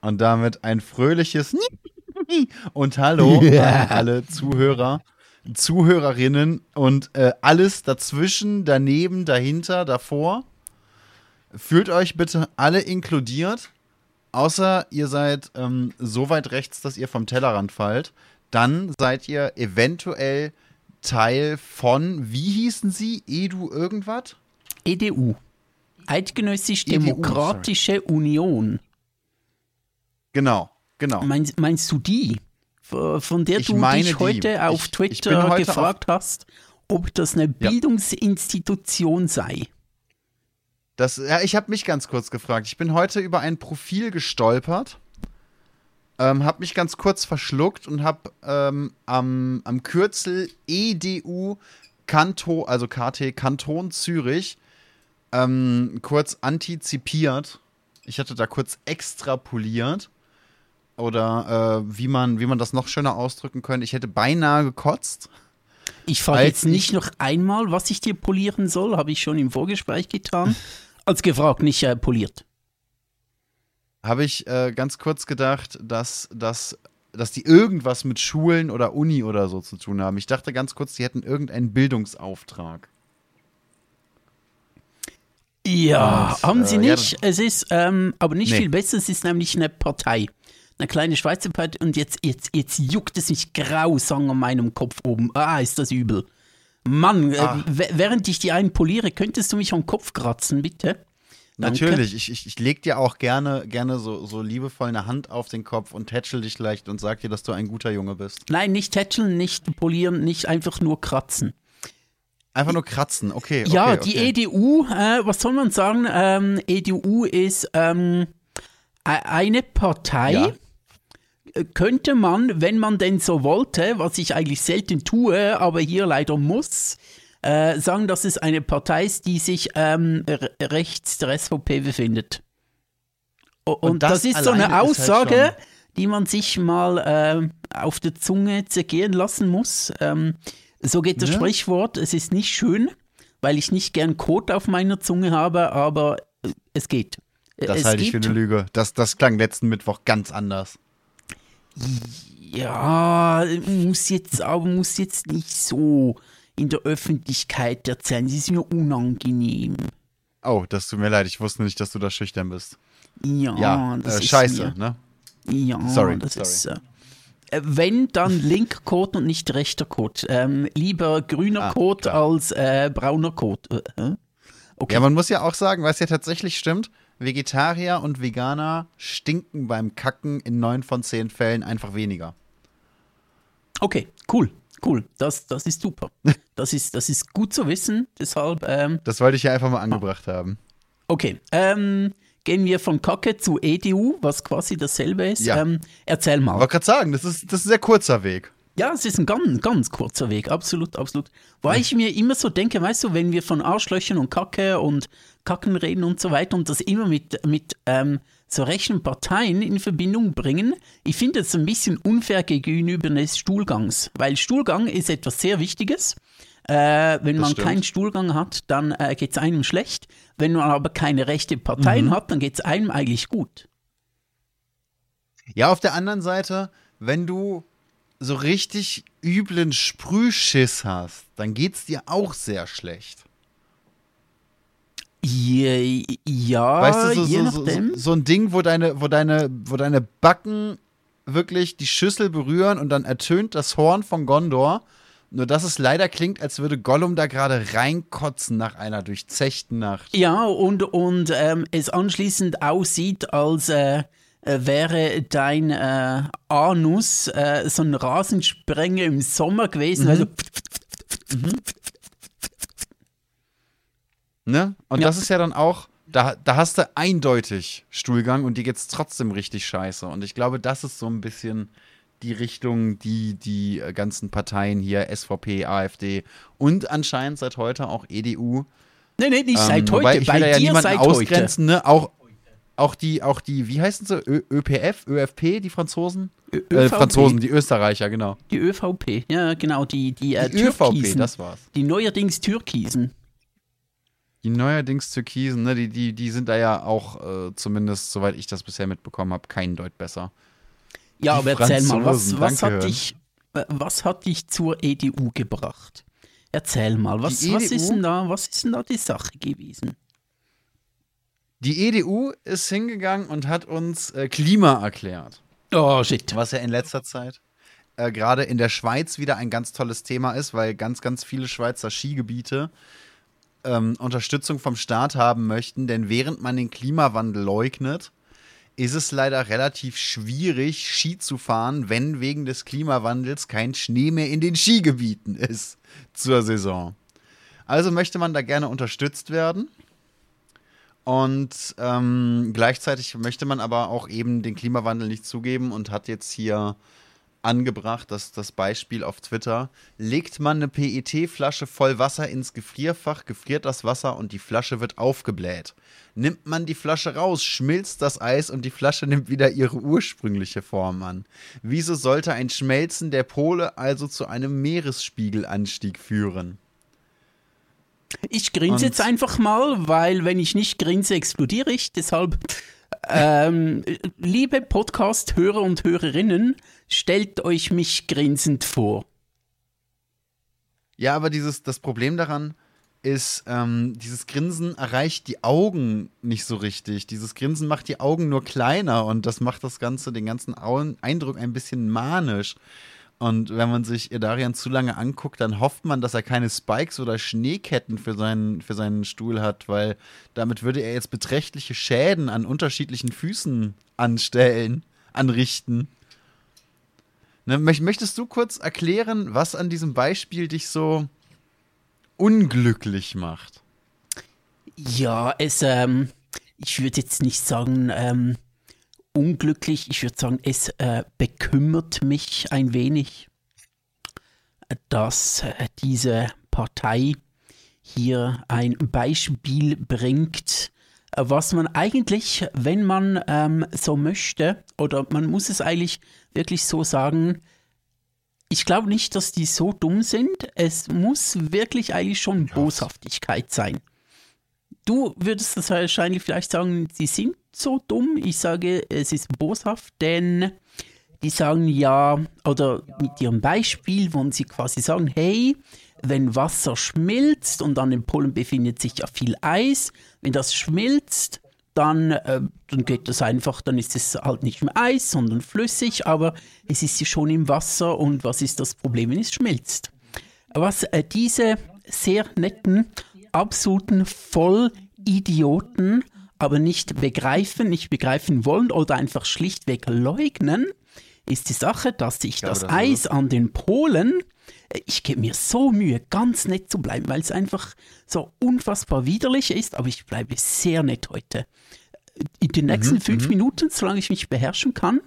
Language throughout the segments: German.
Und damit ein fröhliches und Hallo yeah. an alle Zuhörer, Zuhörerinnen und äh, alles dazwischen, daneben, dahinter, davor. Fühlt euch bitte alle inkludiert, außer ihr seid ähm, so weit rechts, dass ihr vom Tellerrand fallt. Dann seid ihr eventuell Teil von, wie hießen sie? Edu irgendwas? EDU. Eidgenössisch-Demokratische e Union. Genau, genau. Meinst, meinst du die? Von der ich du dich heute die. auf ich, Twitter ich heute gefragt auf hast, ob das eine ja. Bildungsinstitution sei. Das, ja, ich habe mich ganz kurz gefragt. Ich bin heute über ein Profil gestolpert, ähm, habe mich ganz kurz verschluckt und habe ähm, am, am Kürzel EDU Kanto, also KT Kanton Zürich, ähm, kurz antizipiert. Ich hatte da kurz extrapoliert. Oder äh, wie, man, wie man das noch schöner ausdrücken könnte. Ich hätte beinahe gekotzt. Ich frage jetzt nicht noch einmal, was ich dir polieren soll. Habe ich schon im Vorgespräch getan. Als gefragt, nicht äh, poliert. Habe ich äh, ganz kurz gedacht, dass, dass, dass die irgendwas mit Schulen oder Uni oder so zu tun haben. Ich dachte ganz kurz, die hätten irgendeinen Bildungsauftrag. Ja, und, haben sie äh, nicht. Ja, es ist ähm, aber nicht nee. viel besser. Es ist nämlich eine Partei. Eine kleine Schweizer Partei. Und jetzt, jetzt, jetzt juckt es mich grausam an meinem Kopf oben. Ah, ist das übel. Mann, äh, ah. äh, während ich die einen poliere, könntest du mich am Kopf kratzen, bitte? Danke. Natürlich, ich, ich, ich leg dir auch gerne, gerne so, so liebevoll eine Hand auf den Kopf und tätschel dich leicht und sag dir, dass du ein guter Junge bist. Nein, nicht tätscheln, nicht polieren, nicht einfach nur kratzen. Einfach nur kratzen, okay. Ja, okay, die okay. EDU, äh, was soll man sagen? Ähm, EDU ist ähm, e-, eine Partei. Ja. Könnte man, wenn man denn so wollte, was ich eigentlich selten tue, aber hier leider muss, äh, sagen, dass es eine Partei ist, die sich ähm, rechts der SVP befindet. Und, und das, das, ist so eine halt Aussage, halt die man sich mal äh, auf der Zunge zergehen lassen muss. Ähm, so geht das ja. Sprichwort. Es ist nicht schön, weil ich nicht gern Kot auf meiner Zunge habe, aber es geht. Das es halte ich für eine Lüge. Das, das klang letzten Mittwoch ganz anders. Ja, muss jetzt, aber muss jetzt nicht so in der Öffentlichkeit erzählen. Sie ist mir unangenehm. Oh, das tut mir leid. Ich wusste nicht, dass du da schüchtern bist. Ja, ja das äh, ist scheiße, mir, ne? Ja, sorry, das sorry. ist. Äh, äh, wenn, dann linker und nicht rechter Code. Ähm, lieber grüner ah, Code klar. als äh, brauner Code. Äh, okay. Ja, man muss ja auch sagen, was ja tatsächlich stimmt, Vegetarier und Veganer stinken beim Kacken in neun von zehn Fällen einfach weniger. Okay, cool. Cool, das, das ist super. Das ist, das ist gut zu wissen, deshalb. Ähm, das wollte ich ja einfach mal angebracht haben. Okay, ähm, gehen wir von Kacke zu EDU, was quasi dasselbe ist. Ja. Ähm, erzähl mal. Ich wollte gerade sagen, das ist, das ist ein sehr kurzer Weg. Ja, es ist ein ganz, ganz kurzer Weg, absolut, absolut. Weil ich mir immer so denke, weißt du, wenn wir von Arschlöchern und Kacke und Kacken reden und so weiter und das immer mit, mit ähm, so rechten Parteien in Verbindung bringen, ich finde es ein bisschen unfair gegenüber des Stuhlgangs, weil Stuhlgang ist etwas sehr Wichtiges. Äh, wenn das man stimmt. keinen Stuhlgang hat, dann äh, geht es einem schlecht. Wenn man aber keine rechte Parteien mhm. hat, dann geht es einem eigentlich gut. Ja, auf der anderen Seite, wenn du so richtig üblen Sprühschiss hast, dann geht es dir auch sehr schlecht. Ja, weißt du, so, je so, nachdem. So, so, ein Ding, wo deine, wo, deine, wo deine Backen wirklich die Schüssel berühren und dann ertönt das Horn von Gondor nur dass es leider klingt, als würde Gollum da gerade reinkotzen nach einer durchzechten Nacht. Ja, und, und ähm, es anschließend aussieht, als äh, äh wäre dein äh, Anus äh, so ein Rasensprenger im Sommer gewesen. Mhm. Also mhm. Ne? Und ja. das ist ja dann auch, da, da hast du eindeutig Stuhlgang und dir geht's trotzdem richtig scheiße. Und ich glaube, das ist so ein bisschen die Richtung, die die äh, ganzen Parteien hier, SVP, AfD und anscheinend seit heute auch EDU. Nee, nee, nicht ähm, seit heute. Ich will Bei ja niemanden ausgrenzen, ne? Auch, auch die, auch die, wie heißen sie? Ö ÖPF, ÖFP, die Franzosen? Ö äh, Franzosen, die Österreicher, genau. Die ÖVP, ja, genau, die, die, äh, die ÖVP, das war's. Die neuerdings Türkisen. Die neuerdings Türkisen, ne, die, die, die sind da ja auch, äh, zumindest soweit ich das bisher mitbekommen habe, keinen Deut besser. Ja, aber erzähl mal, was, was, hat dich, äh, was hat dich zur EDU gebracht? Erzähl mal, was, was, ist denn da, was ist denn da die Sache gewesen? Die EDU ist hingegangen und hat uns äh, Klima erklärt. Oh, shit. Was ja in letzter Zeit äh, gerade in der Schweiz wieder ein ganz tolles Thema ist, weil ganz, ganz viele Schweizer Skigebiete ähm, Unterstützung vom Staat haben möchten. Denn während man den Klimawandel leugnet, ist es leider relativ schwierig, Ski zu fahren, wenn wegen des Klimawandels kein Schnee mehr in den Skigebieten ist zur Saison. Also möchte man da gerne unterstützt werden. Und ähm, gleichzeitig möchte man aber auch eben den Klimawandel nicht zugeben und hat jetzt hier angebracht, dass das Beispiel auf Twitter, legt man eine PET-Flasche voll Wasser ins Gefrierfach, gefriert das Wasser und die Flasche wird aufgebläht. Nimmt man die Flasche raus, schmilzt das Eis und die Flasche nimmt wieder ihre ursprüngliche Form an. Wieso sollte ein Schmelzen der Pole also zu einem Meeresspiegelanstieg führen? Ich grinse jetzt einfach mal, weil wenn ich nicht grinse, explodiere ich. Deshalb, ähm, liebe Podcast-Hörer und Hörerinnen, stellt euch mich grinsend vor. Ja, aber dieses, das Problem daran ist, ähm, dieses Grinsen erreicht die Augen nicht so richtig. Dieses Grinsen macht die Augen nur kleiner und das macht das Ganze, den ganzen Eindruck ein bisschen manisch. Und wenn man sich Idarian zu lange anguckt, dann hofft man, dass er keine Spikes oder Schneeketten für seinen, für seinen Stuhl hat, weil damit würde er jetzt beträchtliche Schäden an unterschiedlichen Füßen anstellen, anrichten. Ne, möchtest du kurz erklären, was an diesem Beispiel dich so unglücklich macht? Ja, es, ähm, ich würde jetzt nicht sagen, ähm, unglücklich. Ich würde sagen, es äh, bekümmert mich ein wenig, dass äh, diese Partei hier ein Beispiel bringt, was man eigentlich, wenn man ähm, so möchte, oder man muss es eigentlich wirklich so sagen, ich glaube nicht, dass die so dumm sind. Es muss wirklich eigentlich schon Boshaftigkeit sein. Du würdest das wahrscheinlich vielleicht sagen, sie sind so dumm. Ich sage, es ist boshaft, denn die sagen ja, oder mit ihrem Beispiel, wo sie quasi sagen, hey, wenn Wasser schmilzt und an den Polen befindet sich ja viel Eis, wenn das schmilzt, dann, äh, dann geht das einfach, dann ist es halt nicht mehr Eis, sondern flüssig, aber es ist ja schon im Wasser und was ist das Problem, wenn es schmilzt? Was äh, diese sehr netten, absoluten Vollidioten aber nicht begreifen, nicht begreifen wollen oder einfach schlichtweg leugnen, ist die Sache, dass sich das, das Eis an den Polen, ich gebe mir so Mühe, ganz nett zu bleiben, weil es einfach so unfassbar widerlich ist, aber ich bleibe sehr nett heute. In den nächsten mhm, fünf mhm. Minuten, solange ich mich beherrschen kann,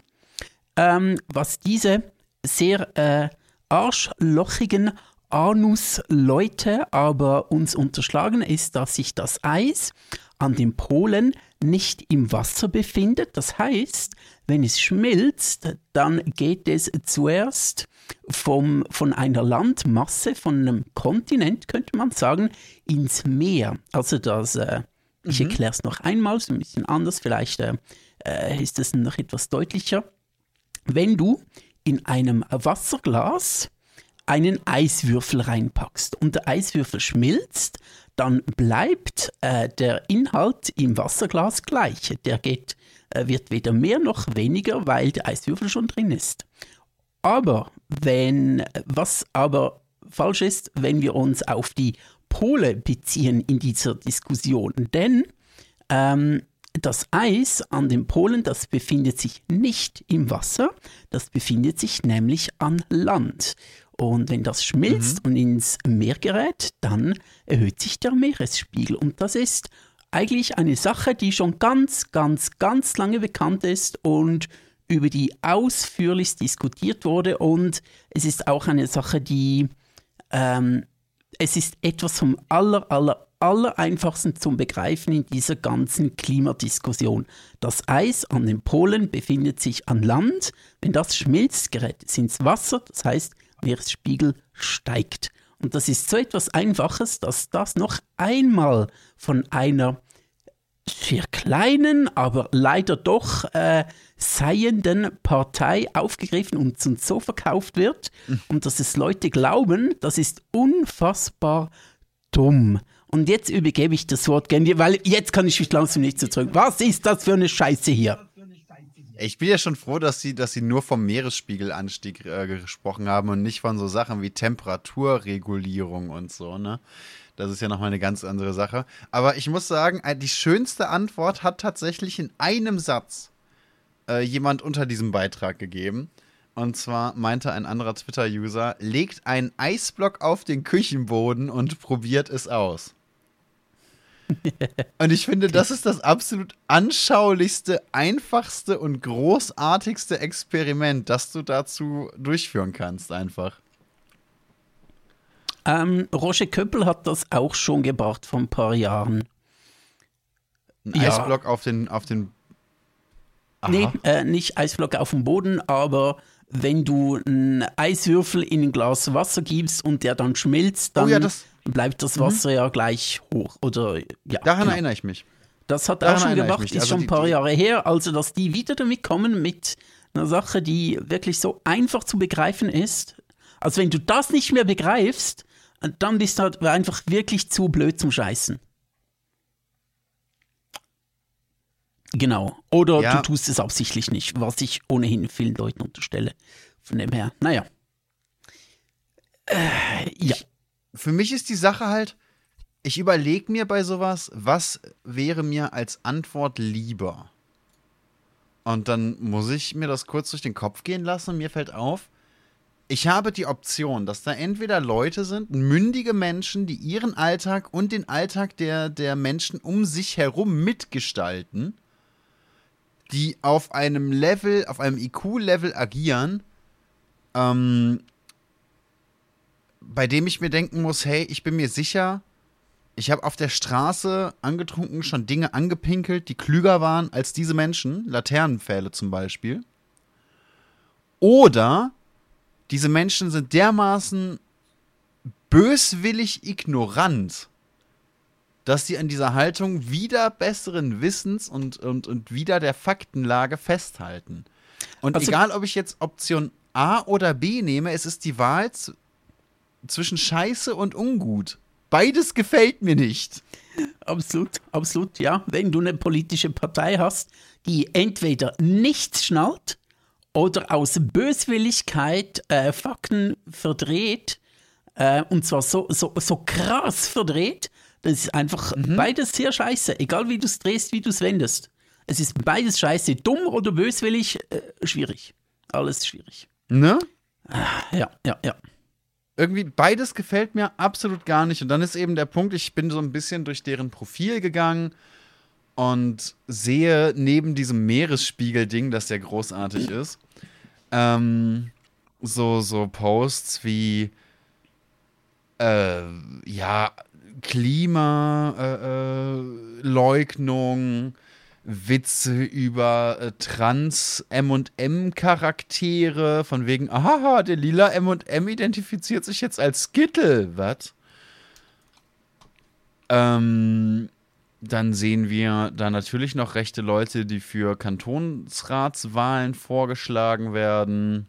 ähm, was diese sehr äh, arschlochigen Anus-Leute aber uns unterschlagen, ist, dass sich das Eis an den Polen nicht im Wasser befindet. Das heißt, wenn es schmilzt, dann geht es zuerst vom, von einer Landmasse, von einem Kontinent, könnte man sagen, ins Meer. Also das, äh, mhm. ich erkläre es noch einmal, so ein bisschen anders, vielleicht äh, äh, ist es noch etwas deutlicher. Wenn du in einem Wasserglas einen Eiswürfel reinpackst und der Eiswürfel schmilzt, dann bleibt äh, der Inhalt im Wasserglas gleich. Der geht, äh, wird weder mehr noch weniger, weil der Eiswürfel schon drin ist. Aber wenn, was aber falsch ist, wenn wir uns auf die Pole beziehen in dieser Diskussion, denn ähm, das Eis an den Polen, das befindet sich nicht im Wasser, das befindet sich nämlich an Land. Und wenn das schmilzt mhm. und ins Meer gerät, dann erhöht sich der Meeresspiegel. Und das ist eigentlich eine Sache, die schon ganz, ganz, ganz lange bekannt ist und über die ausführlich diskutiert wurde. Und es ist auch eine Sache, die, ähm, es ist etwas vom aller, aller, aller einfachsten zum Begreifen in dieser ganzen Klimadiskussion. Das Eis an den Polen befindet sich an Land. Wenn das schmilzt, gerät es ins Wasser. Das heißt, Meeresspiegel steigt. Und das ist so etwas Einfaches, dass das noch einmal von einer sehr kleinen, aber leider doch äh, seienden Partei aufgegriffen und so verkauft wird. Mhm. Und dass es Leute glauben, das ist unfassbar dumm. Und jetzt übergebe ich das Wort gerne, weil jetzt kann ich mich langsam nicht so zurück. Was ist das für eine Scheiße hier? Ich bin ja schon froh, dass sie, dass sie nur vom Meeresspiegelanstieg äh, gesprochen haben und nicht von so Sachen wie Temperaturregulierung und so, ne? Das ist ja nochmal eine ganz andere Sache. Aber ich muss sagen, äh, die schönste Antwort hat tatsächlich in einem Satz äh, jemand unter diesem Beitrag gegeben. Und zwar meinte ein anderer Twitter-User, legt einen Eisblock auf den Küchenboden und probiert es aus. und ich finde, das ist das absolut anschaulichste, einfachste und großartigste Experiment, das du dazu durchführen kannst, einfach. Ähm, Roger Köppel hat das auch schon gebracht vor ein paar Jahren. Ein ja. Eisblock auf den, auf den Aha. Nee, äh, nicht Eisblock auf dem Boden, aber wenn du einen Eiswürfel in ein Glas Wasser gibst und der dann schmilzt, dann oh ja, das, bleibt das Wasser mhm. ja gleich hoch. Oder, ja, Daran genau. erinnere ich mich. Das hat er auch schon gemacht, ist also schon ein paar die, Jahre her. Also, dass die wieder damit kommen mit einer Sache, die wirklich so einfach zu begreifen ist. Also, wenn du das nicht mehr begreifst, dann bist du halt einfach wirklich zu blöd zum Scheißen. Genau. Oder ja. du tust es absichtlich nicht, was ich ohnehin vielen Leuten unterstelle. Von dem her, naja. Äh, ja. Ich, für mich ist die Sache halt, ich überlege mir bei sowas, was wäre mir als Antwort lieber? Und dann muss ich mir das kurz durch den Kopf gehen lassen und mir fällt auf, ich habe die Option, dass da entweder Leute sind, mündige Menschen, die ihren Alltag und den Alltag der, der Menschen um sich herum mitgestalten die auf einem Level, auf einem IQ-Level agieren, ähm, bei dem ich mir denken muss, hey, ich bin mir sicher, ich habe auf der Straße angetrunken schon Dinge angepinkelt, die klüger waren als diese Menschen, Laternenpfähle zum Beispiel. Oder diese Menschen sind dermaßen böswillig ignorant, dass sie an dieser Haltung wieder besseren Wissens und, und, und wieder der Faktenlage festhalten. Und also, egal, ob ich jetzt Option A oder B nehme, es ist die Wahl zwischen Scheiße und Ungut. Beides gefällt mir nicht. Absolut, absolut, ja. Wenn du eine politische Partei hast, die entweder nichts schnallt oder aus Böswilligkeit äh, Fakten verdreht, äh, und zwar so, so, so krass verdreht, das ist einfach mhm. beides sehr scheiße. Egal wie du es drehst, wie du es wendest. Es ist beides scheiße. Dumm oder böswillig, äh, schwierig. Alles schwierig. Ne? Ja, ja, ja. Irgendwie beides gefällt mir absolut gar nicht. Und dann ist eben der Punkt, ich bin so ein bisschen durch deren Profil gegangen und sehe neben diesem Meeresspiegel-Ding, das ja großartig ist, ähm, so, so Posts wie, äh, ja, Klimaleugnung, äh, äh, Witze über äh, Trans-M&M-Charaktere, von wegen, aha, der lila M&M identifiziert sich jetzt als Skittle, was? Ähm, dann sehen wir da natürlich noch rechte Leute, die für Kantonsratswahlen vorgeschlagen werden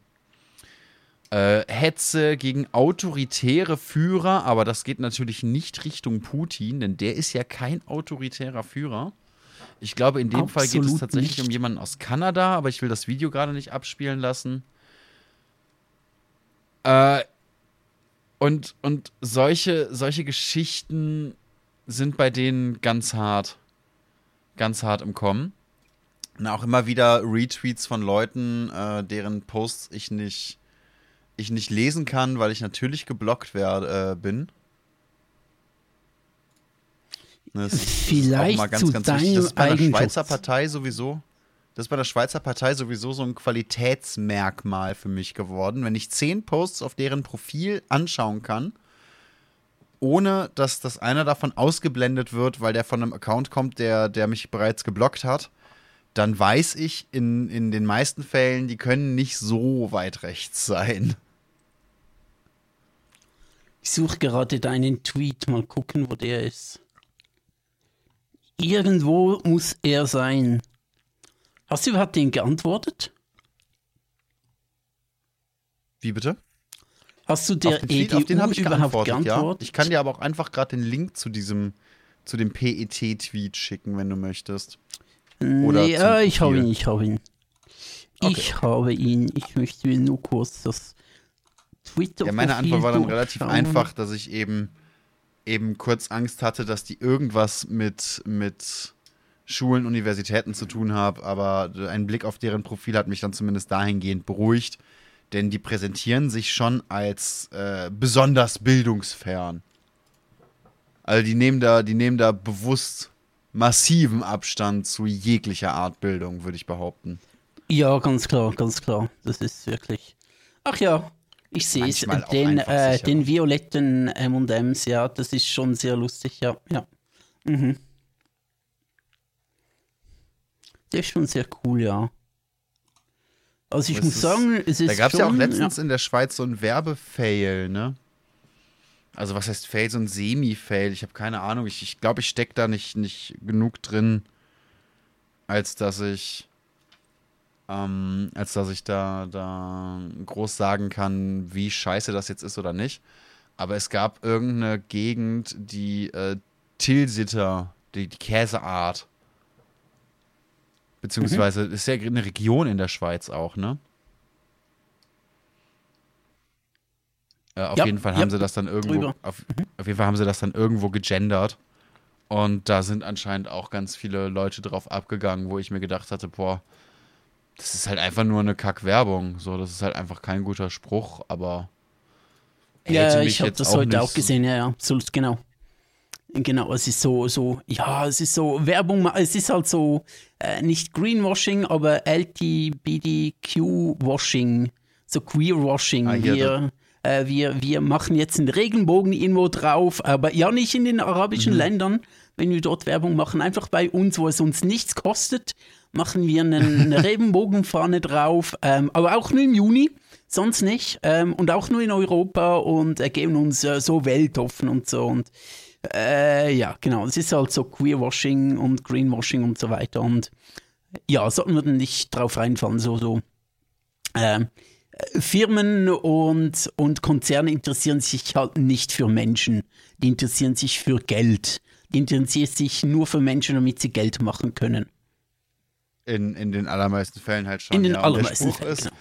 äh, Hetze gegen autoritäre Führer, aber das geht natürlich nicht Richtung Putin, denn der ist ja kein autoritärer Führer. Ich glaube, in dem Absolut Fall geht es tatsächlich nicht. um jemanden aus Kanada, aber ich will das Video gerade nicht abspielen lassen. Äh, und, und solche, solche Geschichten sind bei denen ganz hart. Ganz hart im Kommen. Und auch immer wieder Retweets von Leuten, äh, deren Posts ich nicht ich nicht lesen kann, weil ich natürlich geblockt werde, äh, bin. Das Vielleicht ist auch mal ganz, ganz wichtig. Das ist bei der Schweizer Partei sowieso. Das ist bei der Schweizer Partei sowieso so ein Qualitätsmerkmal für mich geworden. Wenn ich zehn Posts auf deren Profil anschauen kann, ohne dass das einer davon ausgeblendet wird, weil der von einem Account kommt, der, der mich bereits geblockt hat, dann weiß ich in, in den meisten Fällen, die können nicht so weit rechts sein. Ich suche gerade deinen Tweet, mal gucken, wo der ist. Irgendwo muss er sein. Hast du überhaupt den geantwortet? Wie bitte? Hast du der auf den, EDU auf den habe ich überhaupt geantwortet, geantwortet? ja. Ich kann dir aber auch einfach gerade den Link zu diesem zu dem PET-Tweet schicken, wenn du möchtest. Oder nee, äh, ich habe ihn, ich habe ihn. Okay. Ich habe ihn. Ich möchte mir nur kurz das Twitter. Ja, meine Antwort war dann relativ einfach, dass ich eben eben kurz Angst hatte, dass die irgendwas mit mit Schulen, Universitäten zu tun haben, aber ein Blick auf deren Profil hat mich dann zumindest dahingehend beruhigt, denn die präsentieren sich schon als äh, besonders bildungsfern. Also die nehmen da, die nehmen da bewusst massiven Abstand zu jeglicher Art Bildung, würde ich behaupten. Ja, ganz klar, ganz klar. Das ist wirklich. Ach ja, ich sehe es. Den, äh, den violetten M&M's, ja, das ist schon sehr lustig, ja, ja. Mhm. Der ist schon sehr cool, ja. Also ich Das muss ist- sagen, es ist Da gab es ja auch letztens in der Schweiz so ein Werbefail, ne? Also was heißt Fail, so ein Semi-Fail? Ich habe keine Ahnung. Ich glaube, ich, glaub, ich stecke da nicht, nicht genug drin, als dass ich, ähm, als dass ich da, da groß sagen kann, wie scheiße das jetzt ist oder nicht. Aber es gab irgendeine Gegend, die äh, Tilsiter, die, die Käseart, beziehungsweise ist ja eine Region in der Schweiz auch, ne? Äh, auf Ja, jeden Fall ja, haben sie das dann irgendwo, auf, auf jeden Fall haben sie das dann irgendwo gegendert. Und da sind anscheinend auch ganz viele Leute drauf abgegangen, wo ich mir gedacht hatte, boah, das ist halt einfach nur eine Kack-Werbung. So, das ist halt einfach kein guter Spruch, aber Ja, ich habe das auch heute auch gesehen, ja, ja, absolut, genau. Genau, es ist so, so, ja, es ist so Werbung, es ist halt so, äh, nicht Greenwashing, aber LGBTQ-Washing, so Queerwashing. Ah, wir, äh, wir, wir machen jetzt einen Regenbogen irgendwo drauf, aber ja nicht in den arabischen Mhm. Ländern, wenn wir dort Werbung machen, einfach bei uns, wo es uns nichts kostet, machen wir einen, eine Regenbogenfahne drauf, ähm, aber auch nur im Juni, sonst nicht. Ähm, und auch nur in Europa und äh, geben uns äh, so weltoffen und so. Und äh, ja, genau, es ist halt so Queerwashing und Greenwashing und so weiter. Und ja, sollten wir dann nicht drauf reinfallen, so, so. Ähm, äh, Firmen und, und Konzerne interessieren sich halt nicht für Menschen. Die interessieren sich für Geld. Die interessieren sich nur für Menschen, damit sie Geld machen können. In, in den allermeisten Fällen halt schon. In den ja. Allermeisten Fällen, ist, genau.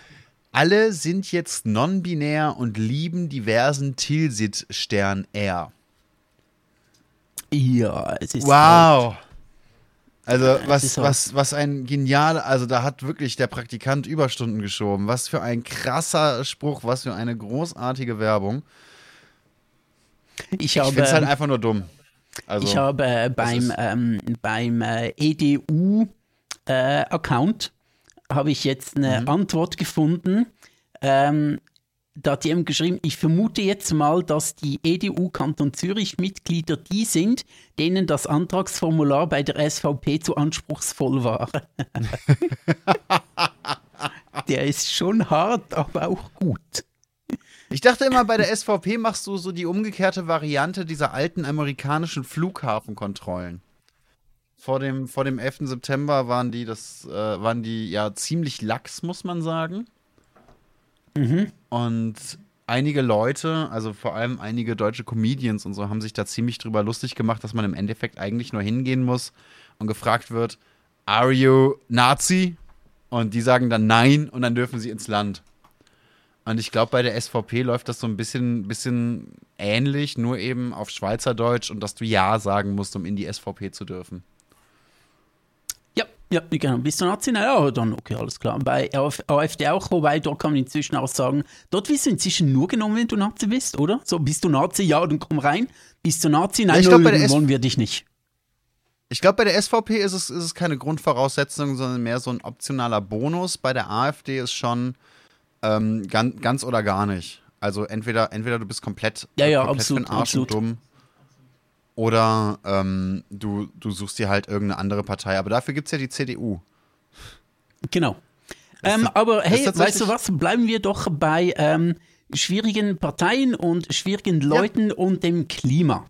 alle sind jetzt non-binär und lieben diversen Tilsit-Stern R. Ja, es ist. Wow. Also es was, ist halt- was, was ein genial, also da hat wirklich der Praktikant Überstunden geschoben. Was für ein krasser Spruch, was für eine großartige Werbung. Ich Ich habe, finde es halt einfach nur dumm. Also, ich habe äh, beim, ähm, beim äh, EDU-Account habe ich jetzt eine Mhm. Antwort gefunden. Ähm, da hat jemand geschrieben, ich vermute jetzt mal, dass die EDU Kanton Zürich Mitglieder die sind, denen das Antragsformular bei der SVP zu anspruchsvoll war. Der ist schon hart, aber auch gut. ich dachte immer, bei der SVP machst du so die umgekehrte Variante dieser alten amerikanischen Flughafenkontrollen. Vor dem, vor dem 11. September waren die, das, äh, waren die ja ziemlich lax, muss man sagen. Und einige Leute, also vor allem einige deutsche Comedians und so, haben sich da ziemlich drüber lustig gemacht, dass man im Endeffekt eigentlich nur hingehen muss und gefragt wird, are you Nazi? Und die sagen dann nein und dann dürfen sie ins Land. Und ich glaube, bei der SVP läuft das so ein bisschen, bisschen ähnlich, nur eben auf Schweizerdeutsch und dass du Ja sagen musst, um in die SVP zu dürfen. Ja, ja, genau. Bist du Nazi? Na ja, dann okay, alles klar. Bei AF AfD auch, wobei dort kann man inzwischen auch sagen, dort wirst du inzwischen nur genommen, wenn du Nazi bist, oder? So, bist du Nazi? Ja, dann komm rein. Bist du Nazi? Nein, ich glaub, S- wollen wir dich nicht. Ich glaube, bei der SVP ist es, ist es keine Grundvoraussetzung, sondern mehr so ein optionaler Bonus. Bei der AfD ist schon ähm, ganz, ganz oder gar nicht. Also entweder, entweder du bist komplett, Ja, ja, komplett absolut, Arsch absolut. und dumm. Oder ähm, du, du suchst dir halt irgendeine andere Partei. Aber dafür gibt es ja die CDU. Genau. Ähm, aber hey, weißt du was? Bleiben wir doch bei ähm, schwierigen Parteien und schwierigen Leuten ja. und dem Klima.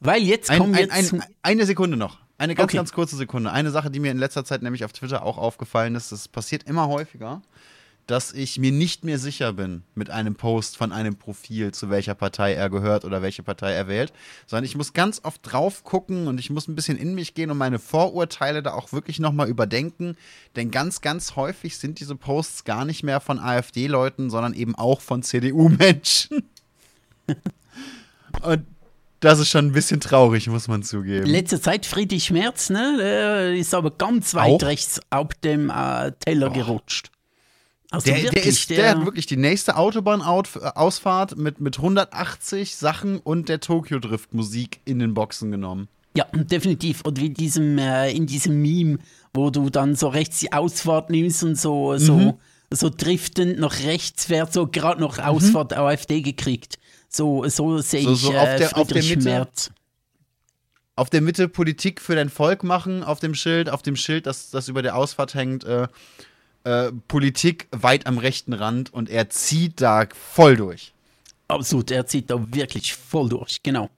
Weil jetzt kommen ein, jetzt. Ein, eine Sekunde noch. Eine ganz, okay. ganz kurze Sekunde. Eine Sache, die mir in letzter Zeit nämlich auf Twitter auch aufgefallen ist, das passiert immer häufiger dass ich mir nicht mehr sicher bin mit einem Post von einem Profil, zu welcher Partei er gehört oder welche Partei er wählt, sondern ich muss ganz oft drauf gucken und ich muss ein bisschen in mich gehen und meine Vorurteile da auch wirklich nochmal überdenken, denn ganz, ganz häufig sind diese Posts gar nicht mehr von AfD-Leuten, sondern eben auch von CDU-Menschen. und das ist schon ein bisschen traurig, muss man zugeben. Letzte Zeit Friedrich Merz, ne? Der ist aber ganz weit auch? rechts auf dem äh, Teller oh. gerutscht. Also der, wirklich, der, ist, der, der, hat wirklich die nächste Autobahnausfahrt mit, mit 180 Sachen und der Tokyo Drift Musik in den Boxen genommen. Ja, definitiv. Und wie diesem, äh, in diesem Meme, wo du dann so rechts die Ausfahrt nimmst und so, so, mhm. so driftend nach rechts fährt, so gerade noch mhm. Ausfahrt mhm. AfD gekriegt. So, so sehe so, so ich äh, der, Friedrich Mitte, Merz. Auf der Mitte Politik für dein Volk machen, auf dem Schild, auf dem Schild, das, das über der Ausfahrt hängt, äh, äh, Politik weit am rechten Rand und er zieht da voll durch. Absolut, er zieht da wirklich voll durch, genau.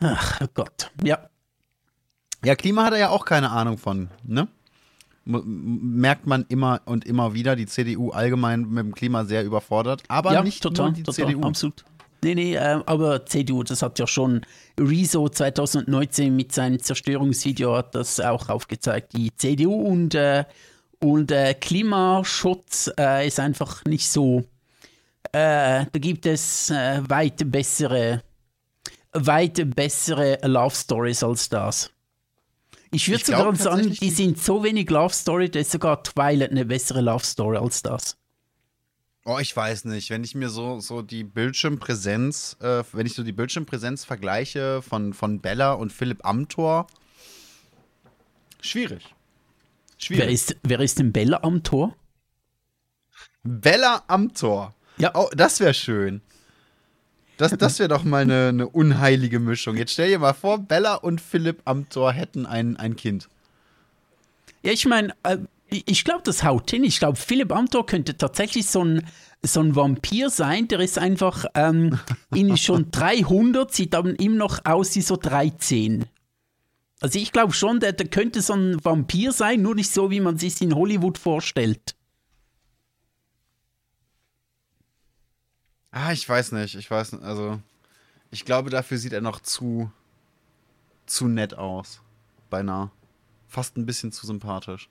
Ach oh Gott, ja. Ja, Klima hat er ja auch keine Ahnung von, ne? merkt man immer und immer wieder, die CDU allgemein mit dem Klima sehr überfordert, aber ja, nicht total, nur die total, CDU. Absolut. Nee, nee, äh, aber CDU, das hat ja schon Rezo 2019 mit seinem Zerstörungsvideo hat das auch aufgezeigt. Die CDU und äh, und äh, Klimaschutz äh, ist einfach nicht so. Äh, da gibt es äh, weit bessere, weit bessere Love Stories als das. Ich würde sogar sagen, die sind so wenig Love Story, dass sogar Twilight eine bessere Love Story als das. Oh, ich weiß nicht. Wenn ich mir so, so die Bildschirmpräsenz, äh, wenn ich so die Bildschirmpräsenz vergleiche von, von Bella und Philipp Amthor, schwierig. Schwierig. Wer ist, wer ist denn Bella am Tor? Bella am Tor. Ja. Oh, das wäre schön. Das, das wäre doch mal eine, eine, unheilige Mischung. Jetzt stell dir mal vor, Bella und Philipp am Tor hätten ein, ein Kind. Ja, ich meine, äh, ich glaube, das haut hin. Ich glaube, Philipp Amthor könnte tatsächlich so ein, so ein Vampir sein. Der ist einfach ähm, in schon 300, sieht aber ihm noch aus wie so 13. Also ich glaube schon, der, der könnte so ein Vampir sein, nur nicht so, wie man sich in Hollywood vorstellt. Ah, ich weiß nicht. Ich weiß nicht. Also, ich glaube, dafür sieht er noch zu, zu nett aus. Beinahe. Fast ein bisschen zu sympathisch.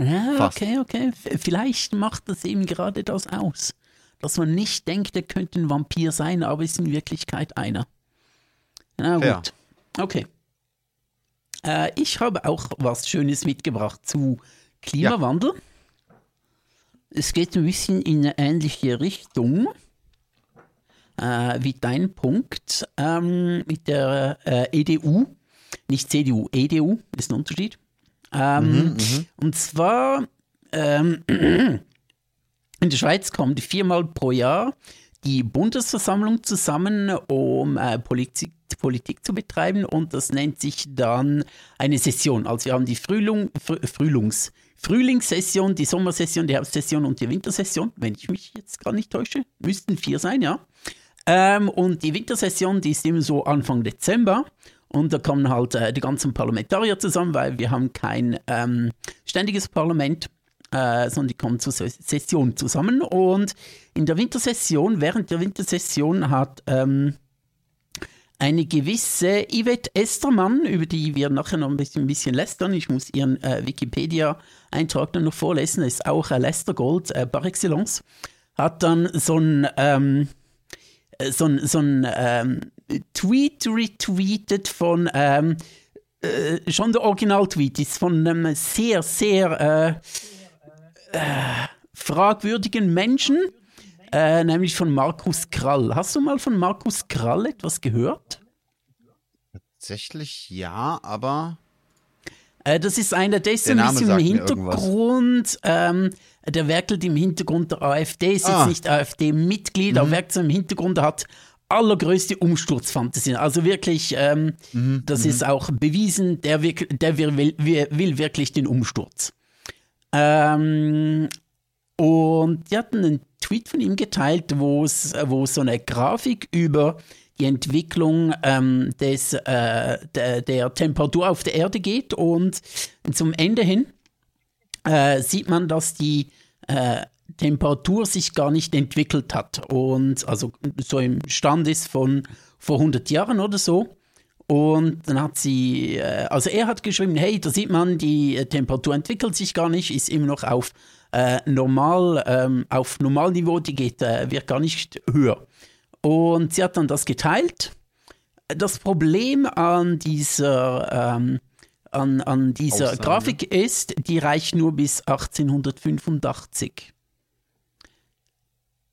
Ja, Fast. okay, okay. Vielleicht macht das eben gerade das aus. Dass man nicht denkt, er könnte ein Vampir sein, aber ist in Wirklichkeit einer. Na gut. Ja. Okay. Äh, ich habe auch was Schönes mitgebracht zu Klimawandel. Ja. Es geht ein bisschen in eine ähnliche Richtung äh, wie dein Punkt ähm, mit der äh, EDU. Nicht CDU, EDU ist ein Unterschied. Ähm, mhm, mhm. und zwar ähm, in der Schweiz kommt viermal pro Jahr die Bundesversammlung zusammen, um äh, Politik, Politik zu betreiben und das nennt sich dann eine Session. Also wir haben die Frühling, Frühlings, Frühlingssession, die Sommersession, die Herbstsession und die Wintersession, wenn ich mich jetzt gar nicht täusche. Müssten vier sein, ja. Ähm, und die Wintersession, die ist immer so Anfang Dezember. Und da kommen halt äh, die ganzen Parlamentarier zusammen, weil wir haben kein ähm, ständiges Parlament äh, sondern die kommen zur Session zusammen. Und in der Wintersession, während der Wintersession hat ähm, eine gewisse Yvette Estermann, über die wir nachher noch ein bisschen, ein bisschen lästern, ich muss ihren äh, Wikipedia-Eintrag dann noch vorlesen, ist auch äh, Lester Gold äh, par excellence, hat dann so ein, ähm, äh, so ein, so ein ähm, Tweet retweetet von ähm, äh, schon der Original-Tweet ist von einem sehr, sehr äh, fragwürdigen Menschen, äh, nämlich von Markus Krall. Hast du mal von Markus Krall etwas gehört? Tatsächlich ja, aber. Äh, das ist einer, der ist der ein bisschen im Hintergrund. Ähm, der werkelt im Hintergrund der AfD, ist ah. jetzt nicht AfD-Mitglied, mhm. aber werkelt im Hintergrund, der hat allergrößte Umsturzfantasie. Also wirklich, ähm, mhm. das mhm. ist auch bewiesen, der, der will, will, wirklich den Umsturz. Ähm, und die hatten einen Tweet von ihm geteilt, wo es so eine Grafik über die Entwicklung ähm, des, äh, der, der, Temperatur auf der Erde geht und zum Ende hin äh, sieht man, dass die äh, Temperatur sich gar nicht entwickelt hat und also so im Stand ist von vor 100 Jahren oder so. Und dann hat sie, äh, also er hat geschrieben, hey, da sieht man, die äh, Temperatur entwickelt sich gar nicht, ist immer noch auf äh, normal, ähm, auf Normalniveau, die geht, äh, wird gar nicht höher. Und sie hat dann das geteilt. Das Problem an dieser, ähm, an, an dieser Aussage. Grafik ist, die reicht nur bis 1885.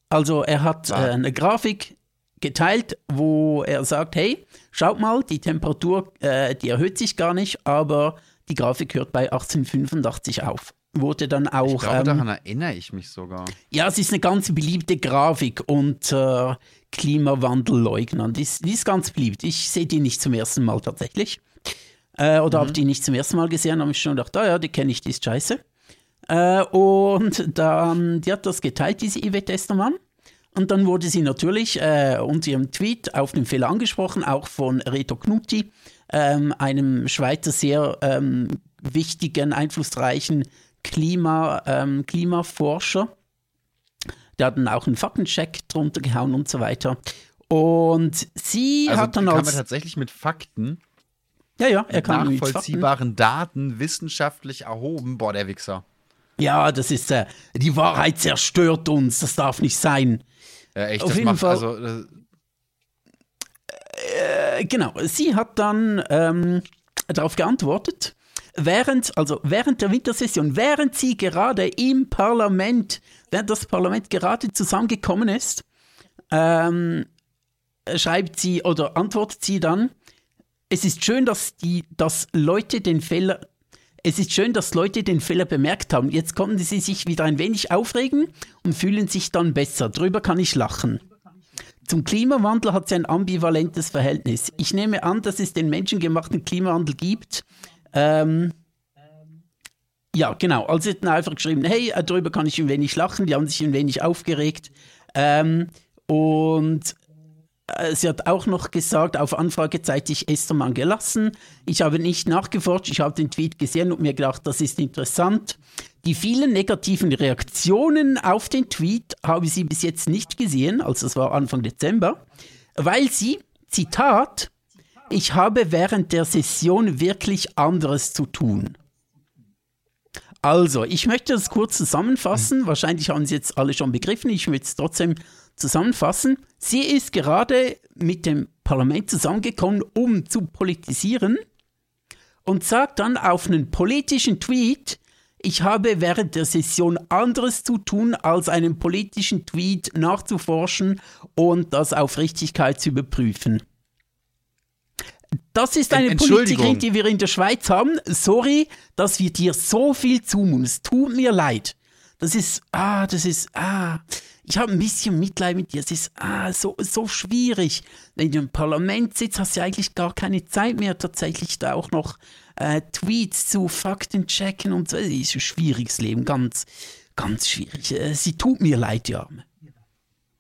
Also er hat äh, eine Grafik geteilt, wo er sagt, hey, schaut mal, die Temperatur, äh, die erhöht sich gar nicht, aber die Grafik hört bei 1885 auf wurde dann auch. Ich glaube, ähm, daran erinnere ich mich sogar. Ja, es ist eine ganz beliebte Grafik unter äh, Klimawandelleugnern. Die ist, die ist ganz beliebt. Ich sehe die nicht zum ersten Mal tatsächlich. Äh, oder mhm. habe die nicht zum ersten Mal gesehen, habe ich schon gedacht, ah ja, die kenne ich, die ist scheiße. Äh, und dann, die hat das geteilt, diese Yvette Estermann. Und dann wurde sie natürlich äh, unter ihrem Tweet auf den Fehler angesprochen, auch von Reto Knutti, ähm, einem Schweizer sehr ähm, wichtigen, einflussreichen Klima, ähm, Klimaforscher. Der hat dann auch einen Faktencheck drunter gehauen und so weiter. Und sie also hat dann als. Kann man tatsächlich mit Fakten. Ja, ja, er kann mit nachvollziehbaren Daten wissenschaftlich erhoben. Boah, der Wichser. Ja, das ist äh, die Wahrheit zerstört uns. Das darf nicht sein. Ja, echt, Auf das jeden macht Fall, also. Äh, genau, sie hat dann ähm, darauf geantwortet während, also während der Wintersession, während sie gerade im Parlament, während das Parlament gerade zusammengekommen ist, ähm, schreibt sie oder antwortet sie dann, es ist schön, dass die, dass Leute den Fehler, es ist schön, dass Leute den Fehler bemerkt haben. Jetzt konnten sie sich wieder ein wenig aufregen und fühlen sich dann besser. Drüber kann ich lachen. Zum Klimawandel hat sie ein ambivalentes Verhältnis. Ich nehme an, dass es den menschengemachten Klimawandel gibt, ähm, ja, genau. Also sie hatten einfach geschrieben, hey, äh, darüber kann ich ein wenig lachen. Die haben sich ein wenig aufgeregt. Ähm, und sie hat auch noch gesagt, auf Anfrage zeige ich Estermann gelassen. Ich habe nicht nachgeforscht, ich habe den Tweet gesehen und mir gedacht, das ist interessant. Die vielen negativen Reaktionen auf den Tweet habe sie bis jetzt nicht gesehen, also das war Anfang Dezember, weil sie, Zitat, ich habe während der Session wirklich anderes zu tun. Also, ich möchte das kurz zusammenfassen. Wahrscheinlich haben Sie jetzt alle schon begriffen. Ich möchte es trotzdem zusammenfassen. Sie ist gerade mit dem Parlament zusammengekommen, um zu politisieren und sagt dann auf einen politischen Tweet, ich habe während der Session anderes zu tun, als einen politischen Tweet nachzuforschen und das auf Richtigkeit zu überprüfen. Das ist eine Politikerin, die wir in der Schweiz haben. Sorry, dass wir dir so viel zumuten. Es tut mir leid. Das ist, ah, das ist, ah, ich habe ein bisschen Mitleid mit dir. Es ist, ah, so, so schwierig. Wenn du im Parlament sitzt, hast du eigentlich gar keine Zeit mehr, tatsächlich da auch noch äh, Tweets zu Fakten checken und so. Das ist ein schwieriges Leben, ganz, ganz schwierig. Äh, sie tut mir leid, die Arme.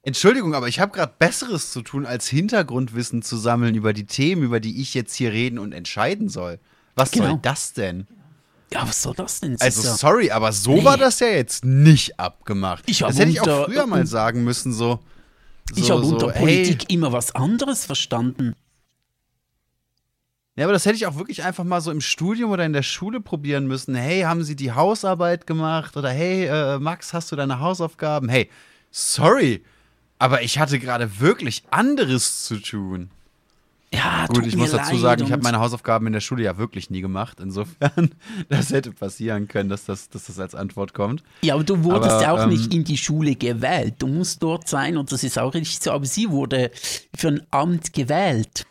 Entschuldigung, aber ich habe gerade Besseres zu tun, als Hintergrundwissen zu sammeln über die Themen, über die ich jetzt hier reden und entscheiden soll. Was genau. soll das denn? Ja, was soll das denn? Also, sorry, aber so nee. war das ja jetzt nicht abgemacht. Ich das hätte ich auch früher mal sagen müssen, so. so ich habe so, unter Politik hey. immer was anderes verstanden. Ja, aber das hätte ich auch wirklich einfach mal so im Studium oder in der Schule probieren müssen. Hey, haben Sie die Hausarbeit gemacht? Oder hey, äh, Max, hast du deine Hausaufgaben? Hey, sorry, aber ich hatte gerade wirklich anderes zu tun. Ja, gut, ich muss dazu sagen, ich habe meine Hausaufgaben in der Schule ja wirklich nie gemacht. Insofern, das hätte passieren können, dass das, dass das als Antwort kommt. Ja, aber du wurdest aber, ja auch ähm, nicht in die Schule gewählt. Du musst dort sein und das ist auch richtig so. Aber sie wurde für ein Amt gewählt.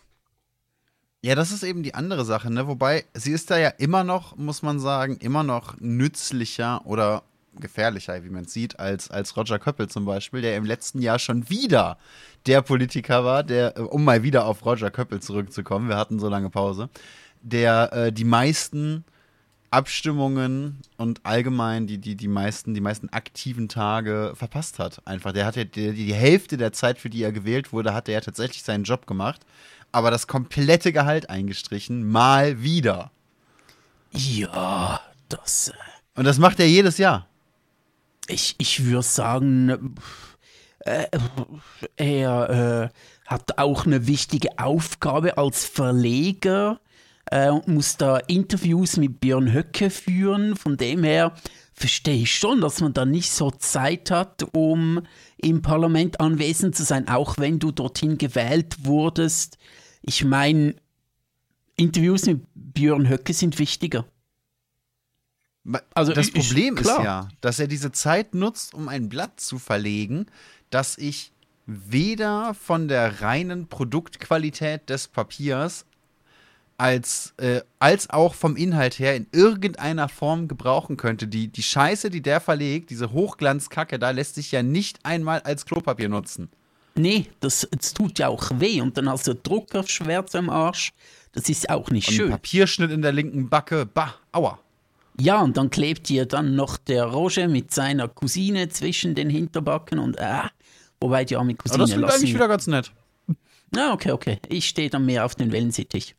Ja, das ist eben die andere Sache, ne? Wobei, sie ist da ja immer noch, muss man sagen, immer noch nützlicher oder gefährlicher, wie man sieht, als, als Roger Köppel zum Beispiel, der im letzten Jahr schon wieder der Politiker war, der, äh, um mal wieder auf Roger Köppel zurückzukommen, wir hatten so lange Pause, der äh, die meisten Abstimmungen und allgemein die, die, die, meisten, die meisten aktiven Tage verpasst hat. Einfach. Der hat ja die, die Hälfte der Zeit, für die er gewählt wurde, hat er ja tatsächlich seinen Job gemacht. Aber das komplette Gehalt eingestrichen, mal wieder. Ja, das. Äh, und das macht er jedes Jahr. Ich, ich würde sagen, äh, er äh, hat auch eine wichtige Aufgabe als Verleger äh, und muss da Interviews mit Björn Höcke führen. Von dem her verstehe ich schon, dass man da nicht so Zeit hat, um im Parlament anwesend zu sein, auch wenn du dorthin gewählt wurdest. Ich meine, Interviews mit Björn Höcke sind wichtiger. Also das Problem ist ja, dass er diese Zeit nutzt, um ein Blatt zu verlegen, das ich weder von der reinen Produktqualität des Papiers als, äh, als auch vom Inhalt her in irgendeiner Form gebrauchen könnte. Die, die Scheiße, die der verlegt, diese Hochglanzkacke, da lässt sich ja nicht einmal als Klopapier nutzen. Nee, das, das tut ja auch weh und dann hast du Druckerschwärz am Arsch. Das ist auch nicht und schön. Papierschnitt in der linken Backe, bah, aua. Ja, und dann klebt hier dann noch der Roger mit seiner Cousine zwischen den Hinterbacken und äh, wobei die arme Cousine. Aber das klingt eigentlich wieder ganz nett. Na, okay, okay. Ich stehe dann mehr auf den Wellensittich.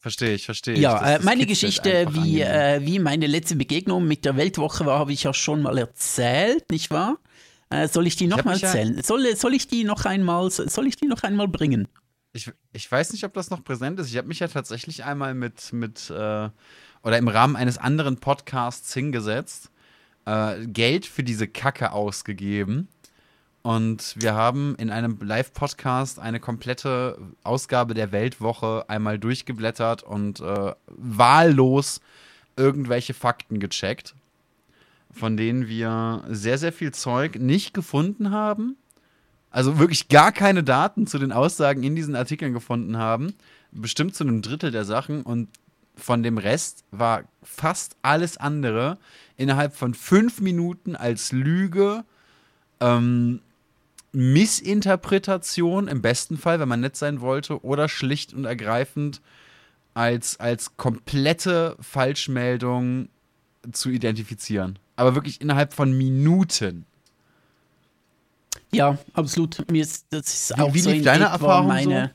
Verstehe ich, verstehe ich. Ja, das, äh, das meine Geschichte, wie, äh, wie meine letzte Begegnung mit der Weltwoche war, habe ich ja schon mal erzählt, nicht wahr? Äh, soll ich die nochmal erzählen? Ja soll, soll ich die noch einmal, soll ich die noch einmal bringen? Ich, ich weiß nicht, ob das noch präsent ist. Ich habe mich ja tatsächlich einmal mit, mit äh, oder im Rahmen eines anderen Podcasts hingesetzt, äh, Geld für diese Kacke ausgegeben. Und wir haben in einem Live-Podcast eine komplette Ausgabe der Weltwoche einmal durchgeblättert und äh, wahllos irgendwelche Fakten gecheckt, von denen wir sehr, sehr viel Zeug nicht gefunden haben. Also wirklich gar keine Daten zu den Aussagen in diesen Artikeln gefunden haben. Bestimmt zu einem Drittel der Sachen. Und von dem Rest war fast alles andere innerhalb von fünf Minuten als Lüge, ähm, Missinterpretation im besten Fall, wenn man nett sein wollte, oder schlicht und ergreifend als, als komplette Falschmeldung zu identifizieren. Aber wirklich innerhalb von Minuten. Ja, absolut. Mir ist, das ist wie, auch wie so lief deine Erfahrung meine,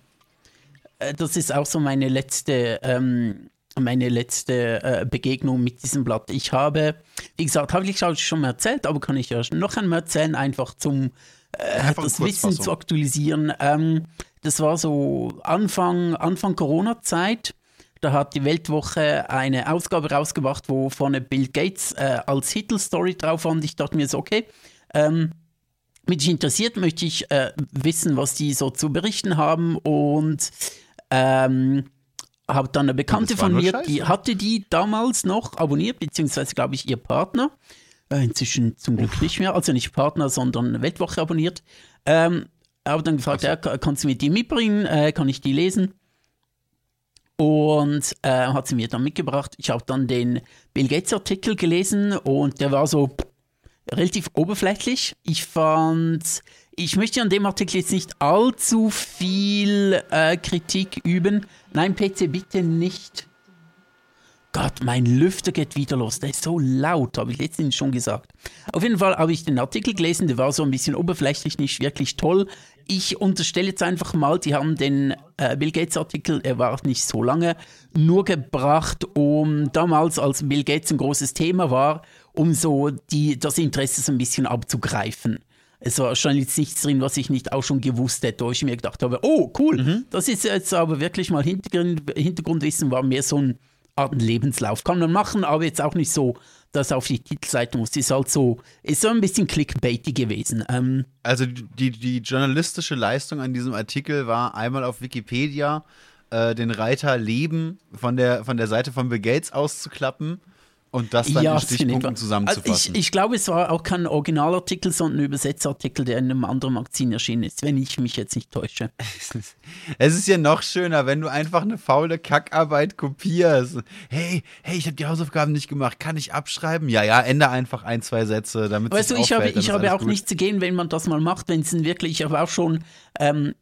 so? Äh, das ist auch so meine letzte ähm, meine letzte äh, Begegnung mit diesem Blatt. Ich habe, wie gesagt, habe ich schon mal erzählt, aber kann ich ja noch einmal erzählen, einfach zum äh, das Wissen zu aktualisieren. Ähm, das war so Anfang, Anfang Corona-Zeit. Da hat die Weltwoche eine Ausgabe rausgebracht, wo vorne Bill Gates äh, als Titelstory drauf war. Und ich dachte mir so, okay, ähm, mich interessiert, möchte ich äh, wissen, was die so zu berichten haben. Und ähm, habe dann eine Bekannte von mir, Scheiße. die hatte die damals noch abonniert, beziehungsweise glaube ich ihr Partner. Äh, inzwischen zum Glück Uff. nicht mehr, also nicht Partner, sondern Weltwoche abonniert. Ähm, habe dann gefragt, ja, kannst du mir die mitbringen? Äh, kann ich die lesen? Und äh, hat sie mir dann mitgebracht. Ich habe dann den Bill Gates Artikel gelesen und der war so relativ oberflächlich. Ich fand, ich möchte an dem Artikel jetzt nicht allzu viel äh, Kritik üben. Nein, PC, bitte nicht. Gott, mein Lüfter geht wieder los. Der ist so laut, habe ich letztens schon gesagt. Auf jeden Fall habe ich den Artikel gelesen, der war so ein bisschen oberflächlich, nicht wirklich toll. Ich unterstelle jetzt einfach mal, die haben den äh, Bill Gates Artikel, er war nicht so lange, nur gebracht, um damals, als Bill Gates ein großes Thema war, um so die, das Interesse so ein bisschen abzugreifen. Es war wahrscheinlich nichts drin, was ich nicht auch schon gewusst hätte, wo ich mir gedacht habe, oh cool, mhm. das ist jetzt aber wirklich mal Hintergrund, Hintergrundwissen, war mehr so ein Art Lebenslauf. Kann man machen, aber jetzt auch nicht so, dass auf die Titelseite muss. Ist halt so, ist so ein bisschen clickbaity gewesen. Ähm, also die, die journalistische Leistung an diesem Artikel war einmal auf Wikipedia äh, den Reiter Leben von der, von der Seite von Bill Gates auszuklappen und das dann ja, in Stichpunkten zusammenzufassen. Also ich, ich glaube, es war auch kein Originalartikel, sondern ein Übersetzartikel, der in einem anderen Magazin erschienen ist, wenn ich mich jetzt nicht täusche. es ist ja noch schöner, wenn du einfach eine faule Kackarbeit kopierst. Hey, hey, ich habe die Hausaufgaben nicht gemacht, kann ich abschreiben? Ja, ja, ändere einfach ein, zwei Sätze, damit Weißt du, ich auffällt, habe, ich habe auch gut. nichts zu gehen, wenn man das mal macht, wenn es wirklich, ich habe auch schon ähm,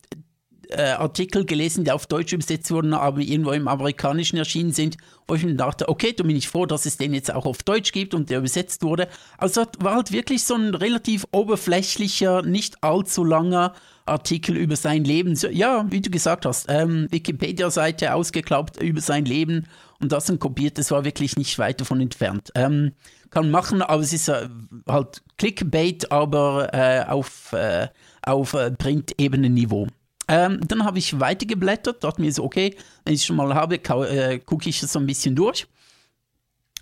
äh, Artikel gelesen, die auf Deutsch übersetzt wurden, aber irgendwo im Amerikanischen erschienen sind, wo ich mir dachte, okay, da bin ich froh, dass es den jetzt auch auf Deutsch gibt und der übersetzt wurde. Also war halt wirklich so ein relativ oberflächlicher, nicht allzu langer Artikel über sein Leben. So, ja, wie du gesagt hast, ähm, Wikipedia-Seite ausgeklappt über sein Leben und das dann kopiert, das war wirklich nicht weit davon entfernt. Ähm, kann machen, aber es ist äh, halt Clickbait, aber äh, auf, äh, auf äh, Print-Ebenen-Niveau. Ähm, dann habe ich weitergeblättert, dachte mir so, okay, wenn ich es schon mal habe, äh, gucke ich es so ein bisschen durch.